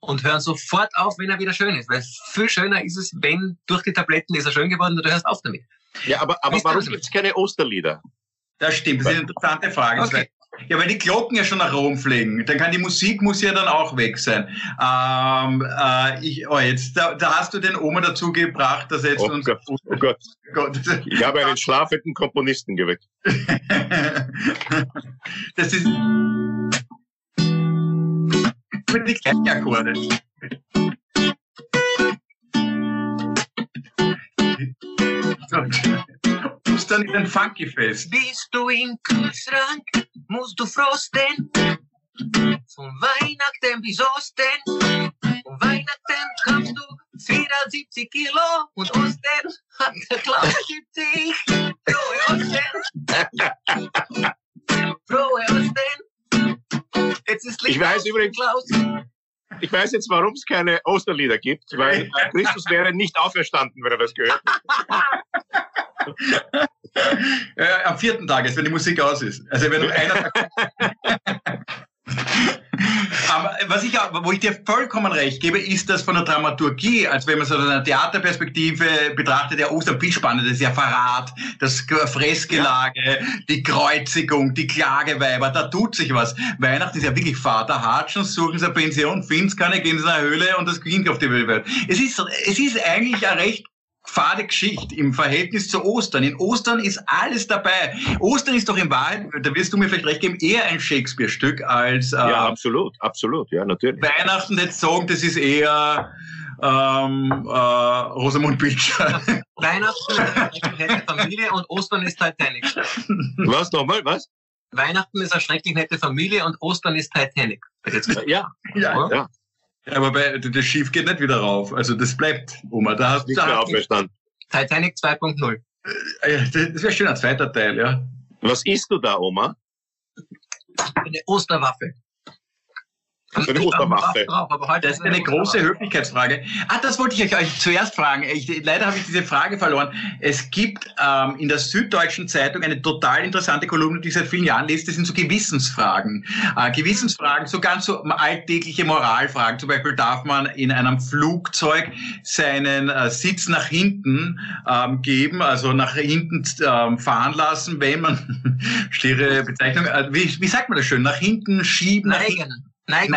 Und hören sofort auf, wenn er wieder schön ist. Weil viel schöner ist es, wenn durch die Tabletten ist er schön geworden und du hörst auf damit. Ja, aber, aber warum gibt es keine Osterlieder? Das stimmt, das ist eine interessante Frage. Okay. Ja, weil die Glocken ja schon nach Rom fliegen. Dann kann die Musik muss ja dann auch weg sein. Ähm, äh, ich, oh, jetzt, da, da, hast du den Oma dazu gebracht, dass er jetzt oh uns. Gott, oh Gott. Gott. Ich habe einen schlafenden Komponisten geweckt. (laughs) das ist mit die Gleichakkorde. (laughs) Ostern ist ein Funky Fest. Bist du im Kühlschrank, musst du frosten. Von Weihnachten bis Osten. Von Weihnachten kannst du 74 Kilo und Osten hat der Klaus 70. Frohe Osten. Frohe Osten. Jetzt ist ich weiß übrigens, Klaus. Ich weiß jetzt, warum es keine Osterlieder gibt, weil (laughs) Christus wäre nicht auferstanden, wenn er das gehört (laughs) ja, am vierten Tag, jetzt, wenn die Musik aus ist. Also wenn nur einer Aber was ich, wo ich dir vollkommen recht gebe, ist das von der Dramaturgie, als wenn man so aus einer Theaterperspektive betrachtet, der Ostern viel spannender ist, ja Verrat, das Fressgelage, ja. die Kreuzigung, die Klageweiber, da tut sich was. Weihnachten ist ja wirklich Vater Hatschen, suchen sie eine Pension, finden es keine, gehen sie in eine Höhle und das Kind auf die Welt. Es ist, es ist eigentlich ein recht fade Geschichte im Verhältnis zu Ostern. In Ostern ist alles dabei. Ostern ist doch in Wahrheit, da wirst du mir vielleicht recht geben, eher ein Shakespeare-Stück als... Äh, ja, absolut, absolut, ja, natürlich. Weihnachten jetzt sagen, das ist eher ähm, äh, Rosamund Pilcher. (laughs) Weihnachten ist eine Familie und Ostern ist Titanic. Was, nochmal, was? Weihnachten ist eine schrecklich nette Familie und Ostern ist Titanic. Ja, ja, ja. Ja, aber bei, das Schiff geht nicht wieder rauf. Also das bleibt, Oma. Da hast du nicht mehr aufgestanden. Titanic 2.0. Äh, das wäre schön ein zweiter Teil, ja. Was isst du da, Oma? Eine Osterwaffe. Eine Osterwaffe. Das ist eine große Höflichkeitsfrage. Ah, das wollte ich euch zuerst fragen. Ich, leider habe ich diese Frage verloren. Es gibt ähm, in der Süddeutschen Zeitung eine total interessante Kolumne, die ich seit vielen Jahren lese. Das sind so Gewissensfragen. Äh, Gewissensfragen, so ganz so alltägliche Moralfragen. Zum Beispiel darf man in einem Flugzeug seinen äh, Sitz nach hinten ähm, geben, also nach hinten ähm, fahren lassen, wenn man, (laughs) stiere Bezeichnung, äh, wie, wie sagt man das schön, nach hinten schieben, nach hinten Neigen,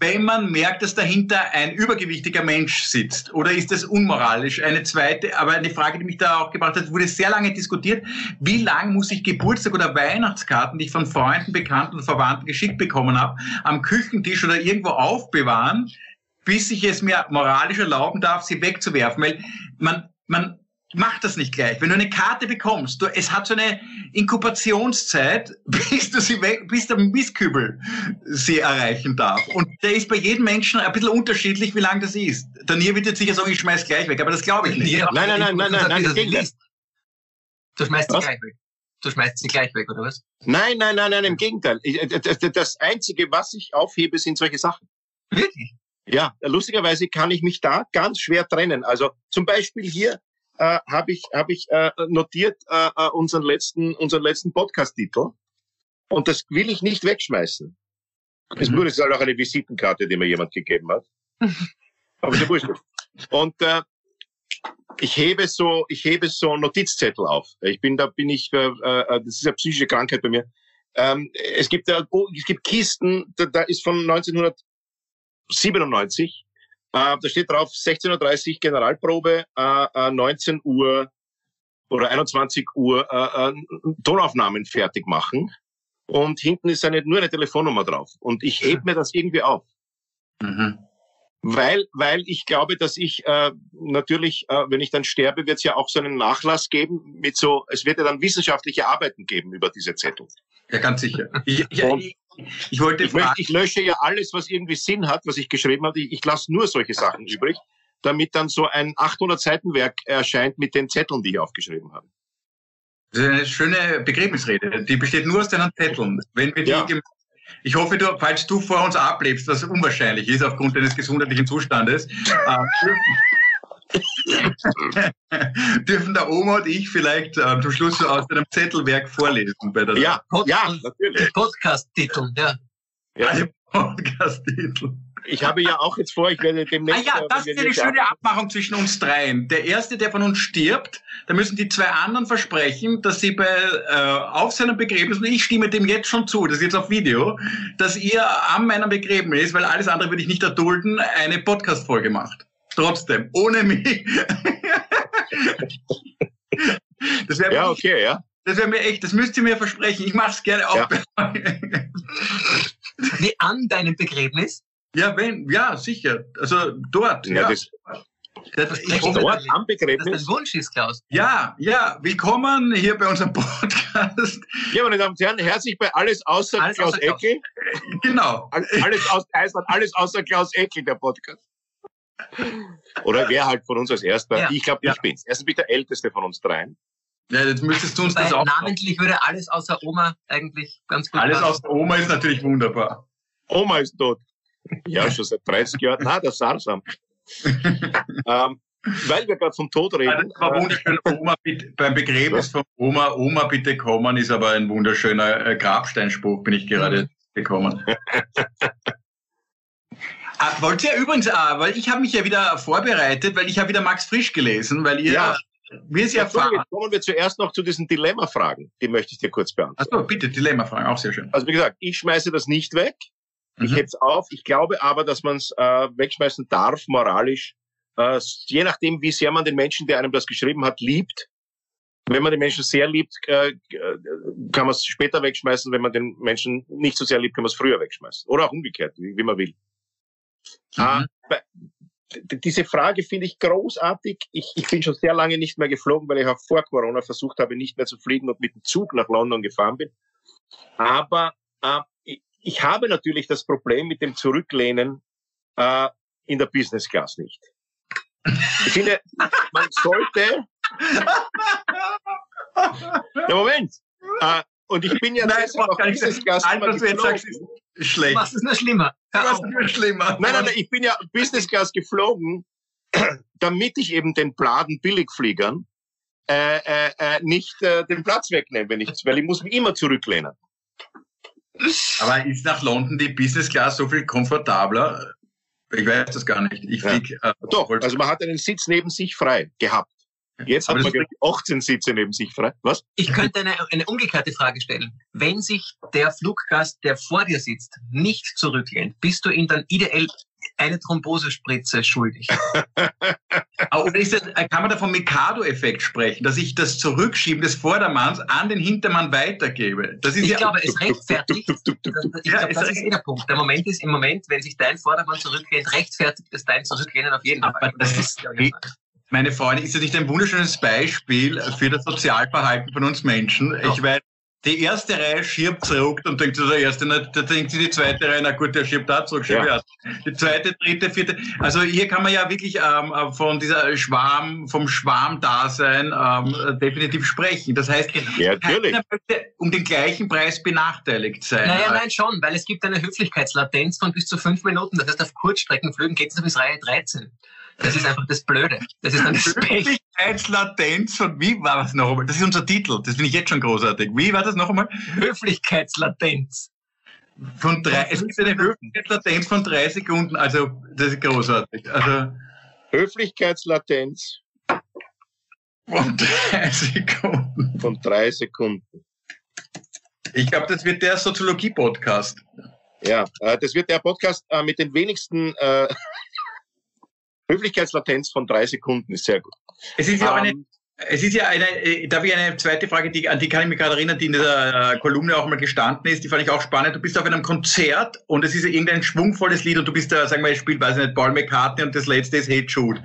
wenn man merkt, dass dahinter ein übergewichtiger Mensch sitzt? Oder ist das unmoralisch? Eine zweite, aber eine Frage, die mich da auch gebracht hat, wurde sehr lange diskutiert. Wie lange muss ich Geburtstag oder Weihnachtskarten, die ich von Freunden, Bekannten und Verwandten geschickt bekommen habe, am Küchentisch oder irgendwo aufbewahren, bis ich es mir moralisch erlauben darf, sie wegzuwerfen? Weil man, man mach das nicht gleich. Wenn du eine Karte bekommst, du, es hat so eine Inkubationszeit, (laughs) bis du sie weg, bis der Mistkübel sie erreichen darf. Und der ist bei jedem Menschen ein bisschen unterschiedlich, wie lang das ist. Der Nier wird jetzt sicher sagen, ich schmeiß gleich weg, aber das glaube ich nicht. Nier, nein, nein, nein, nein, nein, nein, das geht nicht. Du schmeißt was? sie gleich weg. Du schmeißt sie gleich weg, oder was? Nein, nein, nein, nein, im Gegenteil. Äh, das Einzige, was ich aufhebe, sind solche Sachen. Wirklich? Ja, lustigerweise kann ich mich da ganz schwer trennen. Also zum Beispiel hier äh, habe ich, hab ich äh, notiert äh, äh, unseren letzten, unseren letzten Podcast-Titel. Und das will ich nicht wegschmeißen. Das mhm. ist halt auch eine Visitenkarte, die mir jemand gegeben hat. (laughs) Aber so wurscht. Und äh, ich hebe so, ich hebe so Notizzettel auf. Ich bin, da bin ich, äh, äh, das ist eine psychische Krankheit bei mir. Ähm, es gibt, äh, es gibt Kisten, da, da ist von 1997 äh, da steht drauf 16.30 Uhr Generalprobe, äh, 19 äh, Uhr oder 21 Uhr äh, äh, Tonaufnahmen fertig machen. Und hinten ist eine, nur eine Telefonnummer drauf. Und ich heb mir das irgendwie auf. Mhm. Weil, weil ich glaube, dass ich äh, natürlich, äh, wenn ich dann sterbe, wird es ja auch so einen Nachlass geben mit so, es wird ja dann wissenschaftliche Arbeiten geben über diese Zettel. Ja, ganz sicher. Ich, ich, ich, ich wollte ich, möchte, ich lösche ja alles, was irgendwie Sinn hat, was ich geschrieben habe. Ich, ich lasse nur solche Sachen übrig, damit dann so ein 800 Seiten Werk erscheint mit den Zetteln, die ich aufgeschrieben habe. Das ist eine schöne Begräbnisrede. Die besteht nur aus deinen Zetteln. Wenn wir die Ja. ich hoffe, du, falls du vor uns ablebst, was unwahrscheinlich ist aufgrund deines gesundheitlichen Zustandes, äh, dürfen, (laughs) dürfen der Oma und ich vielleicht äh, zum Schluss so aus deinem Zettelwerk vorlesen bei der Ja, Pod- ja, natürlich. Podcast-Titel, ja. Ja. Podcast-Titel. Ich habe ja auch jetzt vor, ich werde Ah demnächst. ja, äh, das ist eine schöne ab- Abmachung zwischen uns dreien. Der erste, der von uns stirbt, da müssen die zwei anderen versprechen, dass sie bei äh, auf seinem Begräbnis, und ich stimme dem jetzt schon zu, das ist jetzt auf Video, dass ihr an meinem Begräbnis, weil alles andere würde ich nicht erdulden, eine Podcast-Folge macht. Trotzdem, ohne mich. das wäre Ja, mir, okay, ja. das wär mir echt, das müsst ihr mir versprechen. Ich mache es gerne auch. Ja. (laughs) Wie an deinem Begräbnis. ja, wenn, ja, sicher. Also dort. ja, Ja, das, Das ich hoffe, dort am Begräbnis. Wunsch ist, Klaus. Ja, ja, willkommen hier bei unserem (laughs) Podcast. Ja, meine Damen und Herren, herzlich bei Alles außer Alles Klaus außer Klaus. Eckel. Genau. All- Alles, aus, alles außer Klaus Eckel, der Podcast. Oder wer halt von uns als Erster? Ja. Ich glaube, Ja. ich bin's. Erstens bin ich der Älteste von uns dreien. Ja, jetzt müsstest du uns Weil das auch. namentlich würde alles außer Oma eigentlich ganz gut Alles passen. aus der Oma ist natürlich wunderbar. Oma ist tot. Ja, schon seit 30 Jahren. Na, der Sarsam. (laughs) ähm, weil wir gerade vom Tod Ja, reden. das war äh, wunderschön. Oma, bitte, beim Begräbnis von Oma, Oma bitte kommen, ist aber ein wunderschöner äh, Grabsteinspruch, bin ich gerade gekommen. (laughs) Ah, wollt ihr übrigens, ah, weil ich habe mich ja wieder vorbereitet, weil ich habe wieder Max Frisch gelesen, weil ihr, Ja. wir ja erfahren. jetzt kommen wir zuerst noch zu diesen Dilemma-Fragen. Die möchte ich dir kurz beantworten. Achso, bitte, Dilemma-Fragen, auch sehr schön. Also wie gesagt, ich schmeiße das nicht weg. Ich Mhm. heb's auf. Ich glaube aber, dass man es äh, wegschmeißen darf, moralisch. Äh, je nachdem, wie sehr man den Menschen, der einem das geschrieben hat, liebt. Wenn man den Menschen sehr liebt, äh, äh, kann man es später wegschmeißen. Wenn man den Menschen nicht so sehr liebt, kann man es früher wegschmeißen. Oder auch umgekehrt, wie, wie man will. Ah, bei- d- diese Frage finde ich großartig. Ich, ich bin schon sehr lange nicht mehr geflogen, weil ich auch vor Corona versucht habe, nicht mehr zu fliegen und mit dem Zug nach London gefahren bin. Aber äh, ich, ich habe natürlich das Problem mit dem Zurücklehnen äh, in der Business Class nicht. Ich finde, man sollte. (laughs) Ja, Moment. Äh, und ich bin ja Nein, deshalb auch Alles, immer was du jetzt sagst, geflogen. ist Du schlecht. machst es nur schlimmer. Was auf. nur schlimmer. Nein, nein, nein, ich bin ja Business Class geflogen, (clears throat) damit ich eben den Bladen Billigfliegern äh, äh, äh, nicht äh, den Platz wegnehme, wenn ich, weil ich muss mich immer zurücklehnen. Aber ist nach London die Business Class so viel komfortabler? Ich weiß das gar nicht. Ich Ja. flieg, äh, Doch, also man hat einen Sitz neben sich frei gehabt. Jetzt Aber hat man glaub ich, 18 Sitze neben sich frei. Was? Ich könnte eine, eine umgekehrte Frage stellen. Wenn sich der Fluggast, der vor dir sitzt, nicht zurücklehnt, bist du ihm dann ideell eine Thrombosespritze schuldig? (laughs) Oder ist das, kann man da vom Mikado-Effekt sprechen, dass ich das Zurückschieben des Vordermanns an den Hintermann weitergebe? Das ist Ich ja, glaube, es rechtfertigt. Ich Ja, glaube, ist das ist eh der Punkt. Der Moment ist im Moment, wenn sich dein Vordermann zurücklehnt, rechtfertigt es dein Zurücklehnen auf jeden Aber Fall. das ist- meine Freunde, ist das nicht ein wunderschönes Beispiel für das Sozialverhalten von uns Menschen? Ja. Ich weiß, die erste Reihe schiebt zurück und denkt der erste, na, da denkt sie die zweite Reihe, na gut, der schiebt da zurück, schiebt Ja. Die zweite, dritte, vierte. Also hier kann man ja wirklich ähm, äh, von dieser Schwarm, vom Schwarmdasein ähm, definitiv sprechen. Das heißt, Ja, keiner möchte um den gleichen Preis benachteiligt sein. Naja, nein, schon, weil es gibt eine Höflichkeitslatenz von bis zu fünf Minuten. Das heißt, auf Kurzstreckenflügen geht es bis Reihe 13. Das ist einfach das Blöde. Das ist dann das Pech. Höflichkeitslatenz von, wie war das noch einmal? Das ist unser Titel. Das finde ich jetzt schon großartig. Wie war das noch einmal? Höflichkeitslatenz. Von drei, es gibt eine Höflichkeitslatenz von drei Sekunden. Also, das ist großartig. Also, Höflichkeitslatenz von drei (laughs) Sekunden. von drei Sekunden. Ich glaube, das wird der Soziologie-Podcast. Ja, äh, das wird der Podcast äh, mit den wenigsten äh, (laughs) Höflichkeitslatenz von drei Sekunden ist sehr gut. Es ist ja auch eine, Ähm, es ist ja eine, äh, darf ich eine zweite Frage, die, an die kann ich mich gerade erinnern, die in dieser äh, Kolumne auch mal gestanden ist, die fand ich auch spannend. Du bist auf einem Konzert und es ist irgendein schwungvolles Lied und du bist da, sagen wir, spielt, weiß ich nicht, Paul McCartney und das letzte ist Hey Jude.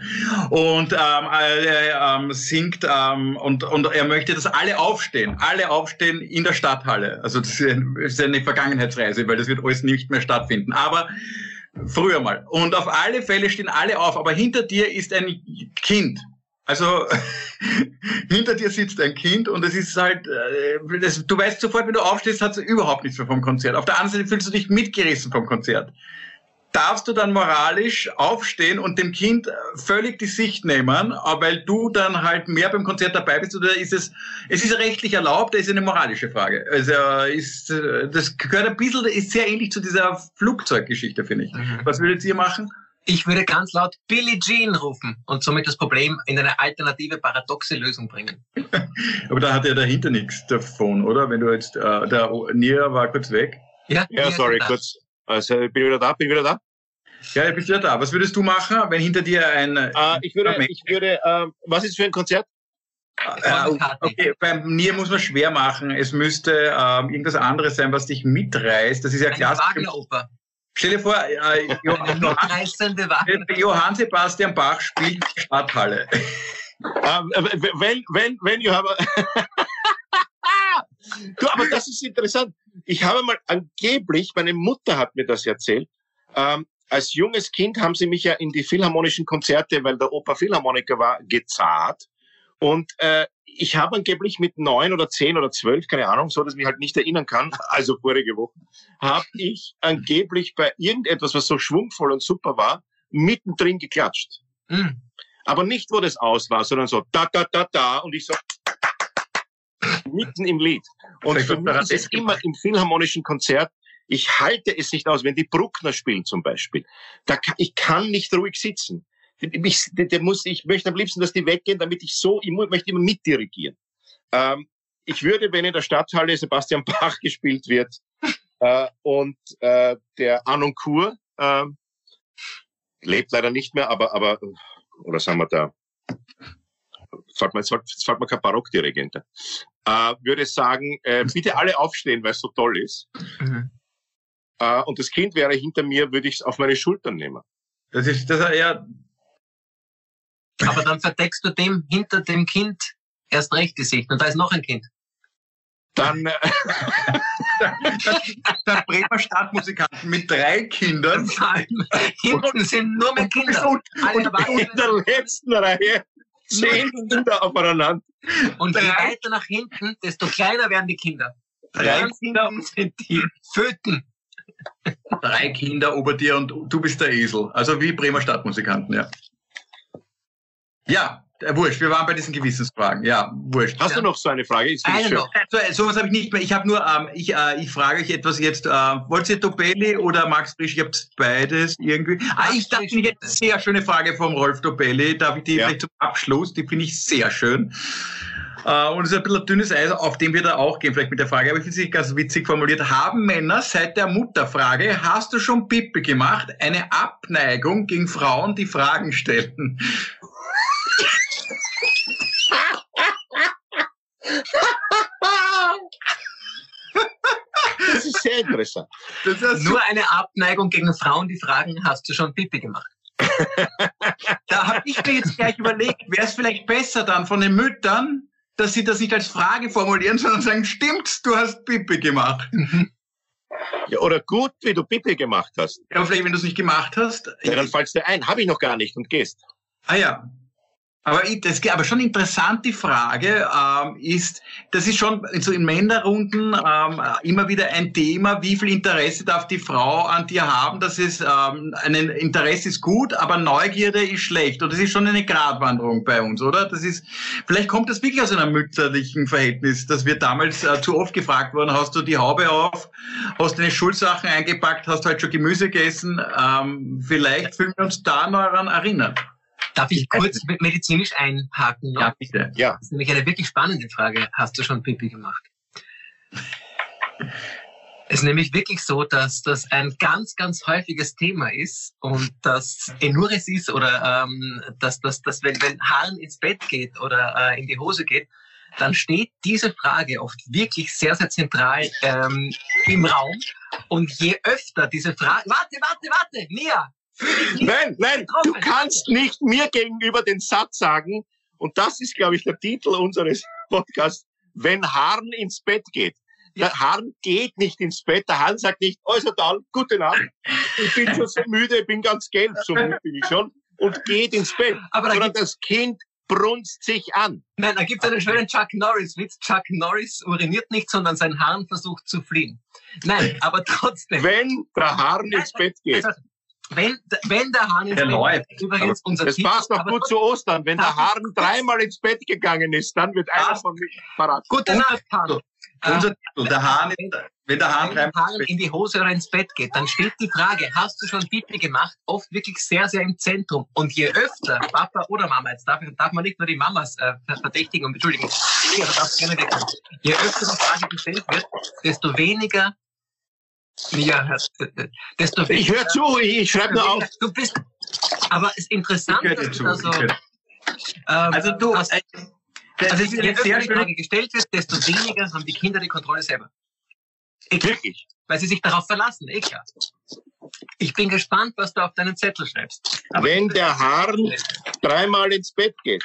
Und ähm, äh, ähm, singt ähm, und, und er möchte, dass alle aufstehen, alle aufstehen in der Stadthalle. Also das ist eine Vergangenheitsreise, weil das wird alles nicht mehr stattfinden. Aber früher mal. Und auf alle Fälle stehen alle auf, aber hinter dir ist ein Kind Also (laughs) hinter dir sitzt ein Kind und es ist halt, äh, das, du weißt sofort, wenn du aufstehst, hat es überhaupt nichts mehr vom Konzert. Auf der anderen Seite fühlst du dich mitgerissen vom Konzert. Darfst du dann moralisch aufstehen und dem Kind völlig die Sicht nehmen, weil du dann halt mehr beim Konzert dabei bist oder ist es, es ist rechtlich erlaubt, das ist eine moralische Frage. Also ist, das gehört ein bisschen, ist sehr ähnlich zu dieser Flugzeuggeschichte, finde ich. Mhm. Was würdet ihr machen? Ich würde ganz laut Billie Jean rufen und somit das Problem in eine alternative, paradoxe Lösung bringen. (laughs) Aber da hat er dahinter nichts davon, oder? Wenn du jetzt, äh, der Nia war kurz weg. Ja, ja sorry, kurz. Also, bin ich wieder da? Bin ich wieder da? Ja, bist wieder da. Was würdest du machen, wenn hinter dir ein... Äh, ich würde, ich würde äh, was ist für ein Konzert? Äh, okay, beim Nier muss man schwer machen. Es müsste ähm, irgendwas anderes sein, was dich mitreißt. Das ist ja klassisch. Stell dir vor, äh, Johann, Johann, Sebastian Bach spielt in der Stadthalle. Um, ähm, wenn, wenn, wenn you have (laughs) du, aber das ist interessant. Ich habe mal angeblich, meine Mutter hat mir das erzählt, ähm, als junges Kind haben sie mich ja in die philharmonischen Konzerte, weil der Opa Philharmoniker war, gezahlt. Und äh, ich habe angeblich mit neun oder zehn oder zwölf, keine Ahnung, so dass ich mich halt nicht erinnern kann, (laughs) also vorige Woche, habe ich angeblich bei irgendetwas, was so schwungvoll und super war, mittendrin geklatscht. Mhm. Aber nicht, wo das aus war, sondern so da, da, da, da und ich so mitten im Lied. Und für mich ist es immer im philharmonischen Konzert, ich halte es nicht aus, wenn die Bruckner spielen zum Beispiel. Da kann, ich kann nicht ruhig sitzen ich, der muss, ich möchte am liebsten, dass die weggehen, damit ich so, ich möchte immer mitdirigieren. Ähm, ich würde, wenn in der Stadthalle Sebastian (laughs) Bach gespielt wird äh, und äh, der Anoncourt äh, lebt leider nicht mehr, aber, aber oder sagen wir da, sagt man, jetzt sagt man kein Barockdirigent, äh, würde sagen, äh, bitte alle aufstehen, weil es so toll ist. Mhm. Äh, und das Kind wäre hinter mir, würde ich es auf meine Schultern nehmen. Das ist, das, ja, aber dann verdeckst du dem hinter dem Kind erst recht die Sicht und da ist noch ein Kind. Dann, äh, (laughs) der Bremer Stadtmusikanten mit drei Kindern. Hinten sind nur mehr Kinder. Und, und in der letzten Reihe zehn Kinder aufeinander. Und je weiter nach hinten, desto kleiner werden die Kinder. Drei Kinder sind die Föten. Drei Kinder ober dir und du bist der Esel. Also wie Bremer Stadtmusikanten, ja. Ja, wurscht. Wir waren bei diesen Gewissensfragen. Ja, wurscht. Hast du noch so eine Frage? Eine noch. So, sowas habe ich nicht mehr. Ich habe nur, ähm, ich, äh, ich frage euch etwas jetzt. Äh, wollt ihr Dobelli oder Max Frisch? Ihr habt beides irgendwie. Ah, ich dachte, ich hätte eine sehr schöne Frage vom Rolf Dobelli. Darf ich die ja. vielleicht zum Abschluss? Die finde ich sehr schön. Uh, und es ist ein bisschen ein dünnes Eis, auf dem wir da auch gehen, vielleicht mit der Frage, aber ich finde sie ganz witzig formuliert. Haben Männer seit der Mutterfrage, hast du schon Pippe gemacht, eine Abneigung gegen Frauen, die Fragen stellen? Sehr interessant. (laughs) Ist Nur eine Abneigung gegen Frauen, die fragen, hast du schon Pipi gemacht? (laughs) da habe ich mir jetzt gleich überlegt, wäre es vielleicht besser dann von den Müttern, dass sie das nicht als Frage formulieren, sondern sagen, stimmt, du hast Pipi gemacht. (laughs) Ja, oder gut, wie du Pipi gemacht hast. Ja, vielleicht, wenn du es nicht gemacht hast. Ja, dann fallst du ein, habe ich noch gar nicht und gehst. Ah ja, aber, das, aber schon interessant die Frage ähm, ist, das ist schon so in Männerrunden ähm, immer wieder ein Thema, wie viel Interesse darf die Frau an dir haben? Das ist, ähm, ein Interesse ist gut, aber Neugierde ist schlecht. Und das ist schon eine Gratwanderung bei uns, oder? Das ist, vielleicht kommt das wirklich aus einem mütterlichen Verhältnis, dass wir damals äh, zu oft gefragt wurden, hast du die Haube auf, hast deine Schulsachen eingepackt, hast heute schon Gemüse gegessen? Ähm, vielleicht fühlen wir uns da noch daran erinnern. Darf ich kurz medizinisch einhaken? Ja, bitte. Ja. Das ist nämlich eine wirklich spannende Frage. Hast du schon Pipi gemacht? Es ist nämlich wirklich so, dass das ein ganz, ganz häufiges Thema ist und dass Enuris ist oder ähm, dass, dass, dass wenn, wenn Haaren ins Bett geht oder äh, in die Hose geht, dann steht diese Frage oft wirklich sehr, sehr zentral ähm, im Raum. Und je öfter diese Frage, warte, warte, warte, Mia, Nein, nein, du kannst nicht mir gegenüber den Satz sagen, und das ist, glaube ich, der Titel unseres Podcasts, wenn Hahn ins Bett geht. Der Hahn geht nicht ins Bett. Der Hahn sagt nicht, also dann, gute Nacht. Ich bin schon so müde, ich bin ganz gelb, so müde bin ich schon. Und geht ins Bett. Aber Sondern das Kind brunst sich an. Nein, da gibt es einen schönen Chuck Norris-Witz. Chuck Norris uriniert nicht, sondern sein Hahn versucht zu fliehen. Nein, aber trotzdem. Wenn der Hahn ins Bett geht. Wenn, wenn der Hahn ins Der Bett läuft. übrigens unser Das Tipp, passt doch aber gut zu Ostern. Wenn der Darf Hahn dreimal ins Bett gegangen ist, dann wird einer von mich parat. Gute Nacht, Hahn. Unser Titel, der Hahn, wenn der Hahn wenn der dreimal Hahn in die Hose oder ins Bett geht, dann steht die Frage, hast du schon Pipi gemacht? Oft wirklich sehr, sehr im Zentrum. Und je öfter Papa oder Mama, jetzt darf, darf man nicht nur die Mamas äh, verdächtigen und entschuldigen, darfst du gerne. Je öfter die Frage gestellt wird, desto weniger, ja, äh, desto weniger. Ich höre zu, ich, schreibe nur auf. Du bist, aber es ist interessant, Ich höre dass dir du so, ähm, Also du, hast, äh, das also ist je öfter sehr Frage gestellt wird, desto weniger haben die Kinder die Kontrolle selber. Ich, Wirklich. weil sie sich darauf verlassen, eh klar. Ich bin gespannt, was du auf deinen Zettel schreibst. Aber Wenn der Hahn dreimal ins Bett geht.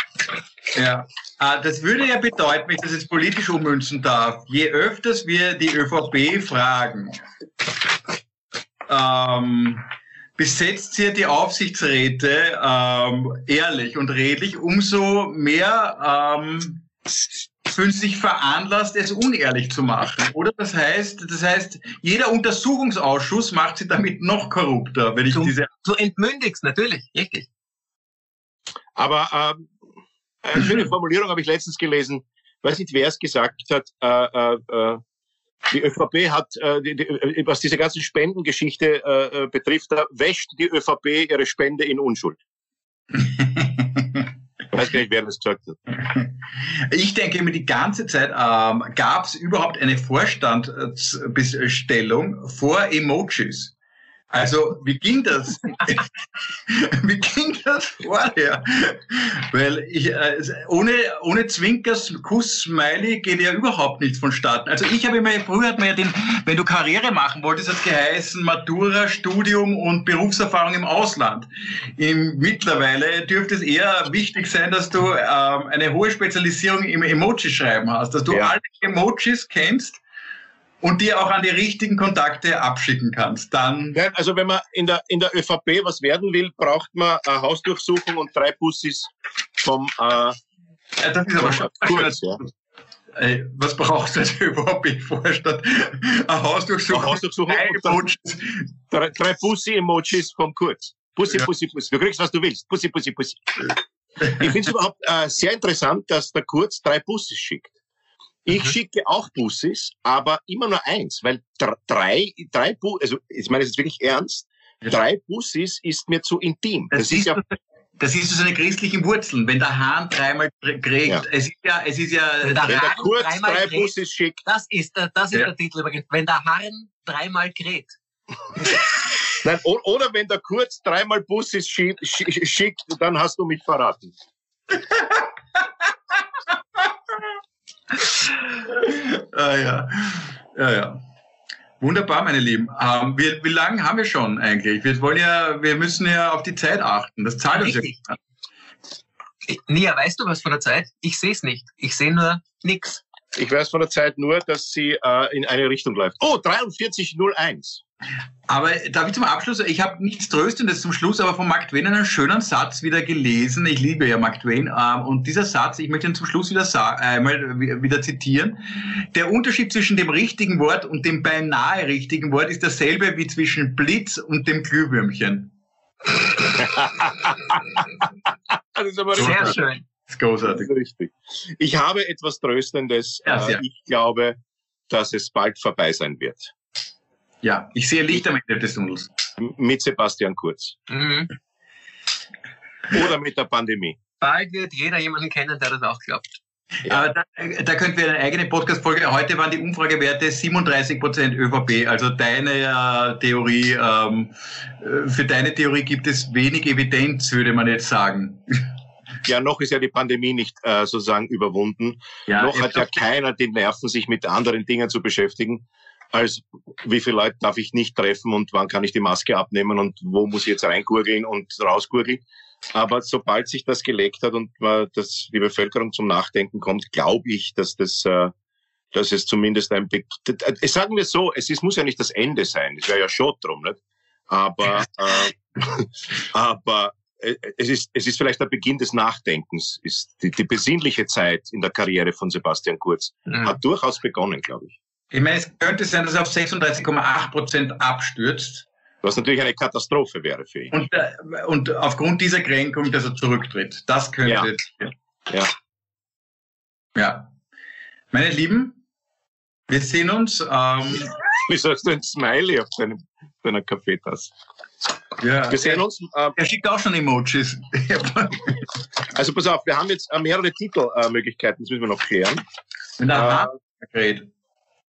Ja, äh, das würde ja bedeuten, wenn ich das jetzt politisch ummünzen darf, je öfters wir die ÖVP fragen, ähm, besetzt sie die Aufsichtsräte ähm, ehrlich und redlich, umso mehr ähm, fühlen sie sich veranlasst, es unehrlich zu machen. Oder das heißt, das heißt, jeder Untersuchungsausschuss macht sie damit noch korrupter, wenn ich Du- diese du entmündigst, natürlich, richtig. Aber ähm, eine schöne Formulierung habe ich letztens gelesen. Weiß nicht, wer es gesagt hat. Äh, äh, äh, die ÖVP hat, äh, die, die, äh, was diese ganze Spendengeschichte äh, äh, betrifft, da wäscht die ÖVP ihre Spende in Unschuld. (laughs) Ich weiß gar nicht, wer das gesagt hat. (laughs) Ich denke mir die ganze Zeit, ähm, gab es überhaupt eine Vorstandsbestellung vor Emojis? Also wie ging das? (laughs) wie ging das vorher? Weil ich äh, ohne ohne Zwinkers Kuss Smiley geht ja überhaupt nichts vonstatten. Also ich habe immer früher hat man ja den, wenn du Karriere machen wolltest, hat geheißen Matura, Studium und Berufserfahrung im Ausland. Im, mittlerweile dürfte es eher wichtig sein, dass du ähm, eine hohe Spezialisierung im Emoji-Schreiben hast, dass du Ja. alle Emojis kennst und die auch an die richtigen Kontakte abschicken kannst. Dann Nein, also wenn man in der, in der ÖVP was werden will, braucht man eine Hausdurchsuchung und drei Bussis vom äh, Ja, das ist aber schon Kurz, ja. Ey, was brauchst du als (laughs) ÖVP-Vorstand? Eine Hausdurchsuchung. Eine Hausdurchsuchung Drei Emojis. drei, drei Bussi-Emojis vom Kurz. Bussi, Ja. Bussi, Bussi. Du kriegst, was du willst. Bussi, Bussi, Bussi. Ich finde es überhaupt äh, sehr interessant, dass der Kurz drei Bussis schickt. Ich Mhm. schicke auch Bussis, aber immer nur eins, weil dr- drei, drei Bu also ich meine, es ist wirklich ernst. Ja. Drei Bussis ist mir zu intim. Das, Das, ist ja, das siehst du seine christlichen Wurzeln. Wenn der Hahn dreimal kriegt, Ja. es ist ja, es ist ja, Wenn der wenn Hahn Kurz dreimal drei. Bussis schickt, Das ist der, das ist Ja. der Titel übrigens. Wenn der Harren dreimal kräht. (laughs) nein, oder wenn der Kurz dreimal schi schickt, dann hast du mich verraten. (laughs) ah, ja. ja, ja. Wunderbar, meine Lieben. Ähm, wir, wie lange haben wir schon eigentlich? Wir wollen ja, wir müssen ja auf die Zeit achten. Das zahlt uns ja. Richtig. Nia, weißt du was von der Zeit? Ich sehe es nicht. Ich sehe nur nix. Ich weiß von der Zeit nur, dass sie äh, in eine Richtung läuft. Oh, 4301. Aber darf ich zum Abschluss, ich habe nichts Tröstendes zum Schluss, aber von Mark Twain einen schönen Satz wieder gelesen. Ich liebe ja Mark Twain. Ähm, und dieser Satz, ich möchte ihn zum Schluss wieder einmal wi- wieder zitieren. Der Unterschied zwischen dem richtigen Wort und dem beinahe richtigen Wort ist derselbe wie zwischen Blitz und dem Glühwürmchen. (laughs) Das ist aber Sehr richtig. schön. Das ist großartig. Das ist richtig. Ich habe etwas Tröstendes. Ja, Äh, ich glaube, dass es bald vorbei sein wird. Ja, ich sehe Licht am Ende des Tunnels. Mit Sebastian Kurz. Mhm. Oder mit der Pandemie. Bald wird jeder jemanden kennen, der das auch glaubt. Ja. Aber da, da könnten wir eine eigene Podcast-Folge. Heute waren die Umfragewerte 37 Prozent ÖVP. Also deine äh, Theorie, ähm, äh, für deine Theorie gibt es wenig Evidenz, würde man jetzt sagen. Ja, noch ist ja die Pandemie nicht äh, sozusagen überwunden. Ja, noch hat ja keiner die Nerven, sich mit anderen Dingen zu beschäftigen, als wie viele Leute darf ich nicht treffen und wann kann ich die Maske abnehmen und wo muss ich jetzt reingurgeln und rausgurgeln. Aber sobald sich das gelegt hat und äh, dass die Bevölkerung zum Nachdenken kommt, glaube ich, dass das, äh, dass es zumindest ein, Be äh, sagen wir so, es ist, muss ja nicht das Ende sein, es wäre ja schon drum, nicht? Aber, (laughs) äh, aber es ist, es ist vielleicht der Beginn des Nachdenkens, ist die, die besinnliche Zeit in der Karriere von Sebastian Kurz mhm. hat durchaus begonnen, glaube ich. Ich meine, es könnte sein, dass er auf 36,8 Prozent abstürzt. Was natürlich eine Katastrophe wäre für ihn. Und, äh, und aufgrund dieser Kränkung, dass er zurücktritt. Das könnte. Ja. ja. Ja. Meine Lieben, wir sehen uns. Ähm, (laughs) Wieso hast du ein Smiley auf deinem, deiner Kaffeetasse? Ja, wir sehen uns. Äh, er schickt auch schon Emojis. (laughs) also pass auf, wir haben jetzt äh, mehrere Titelmöglichkeiten, das müssen wir noch klären. Wenn der Hahn kräht.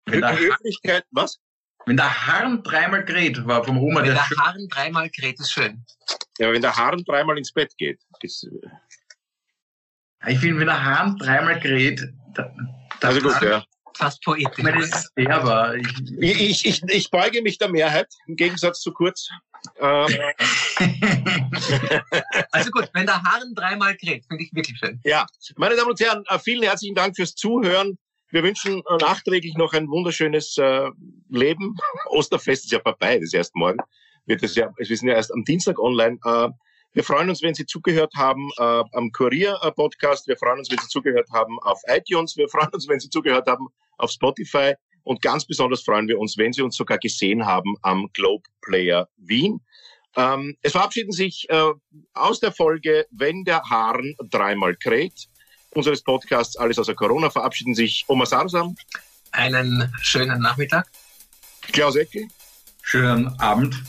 Wenn der Höflichkeit, was? Wenn der Hahn dreimal kräht, war vom Oma Wenn der, der Hahn dreimal kräht, ist schön. Ja, wenn der Hahn dreimal ins Bett geht, ist. Äh, ich finde, wenn der Hahn dreimal kräht, da, da also gut, ja fast poetisch. Das aber ich, ich, ich, ich beuge mich der Mehrheit, im Gegensatz zu kurz. Ähm. (laughs) also gut, wenn der Haaren dreimal kräht, finde ich wirklich schön. Ja, meine Damen und Herren, äh, vielen herzlichen Dank fürs Zuhören. Wir wünschen äh, nachträglich noch ein wunderschönes äh, Leben. (laughs) Osterfest ist ja vorbei, das ist erst morgen. Wird es ja, wir sind ja erst am Dienstag online. Äh, wir freuen uns, wenn Sie zugehört haben äh, am Kurier-Podcast. Wir freuen uns, wenn Sie zugehört haben auf iTunes. Wir (laughs) freuen uns, wenn Sie zugehört haben auf Spotify. Und ganz besonders freuen wir uns, wenn Sie uns sogar gesehen haben am Globe Player Wien. Ähm, es verabschieden sich äh, aus der Folge Wenn der Hahn dreimal kräht unseres Podcasts Alles außer Corona verabschieden sich Oma Sarsam. Einen schönen Nachmittag. Klaus Eckel. Schönen Abend.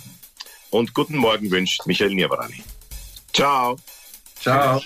Und guten Morgen wünscht Michael Nierwarani. Ciao. Ciao.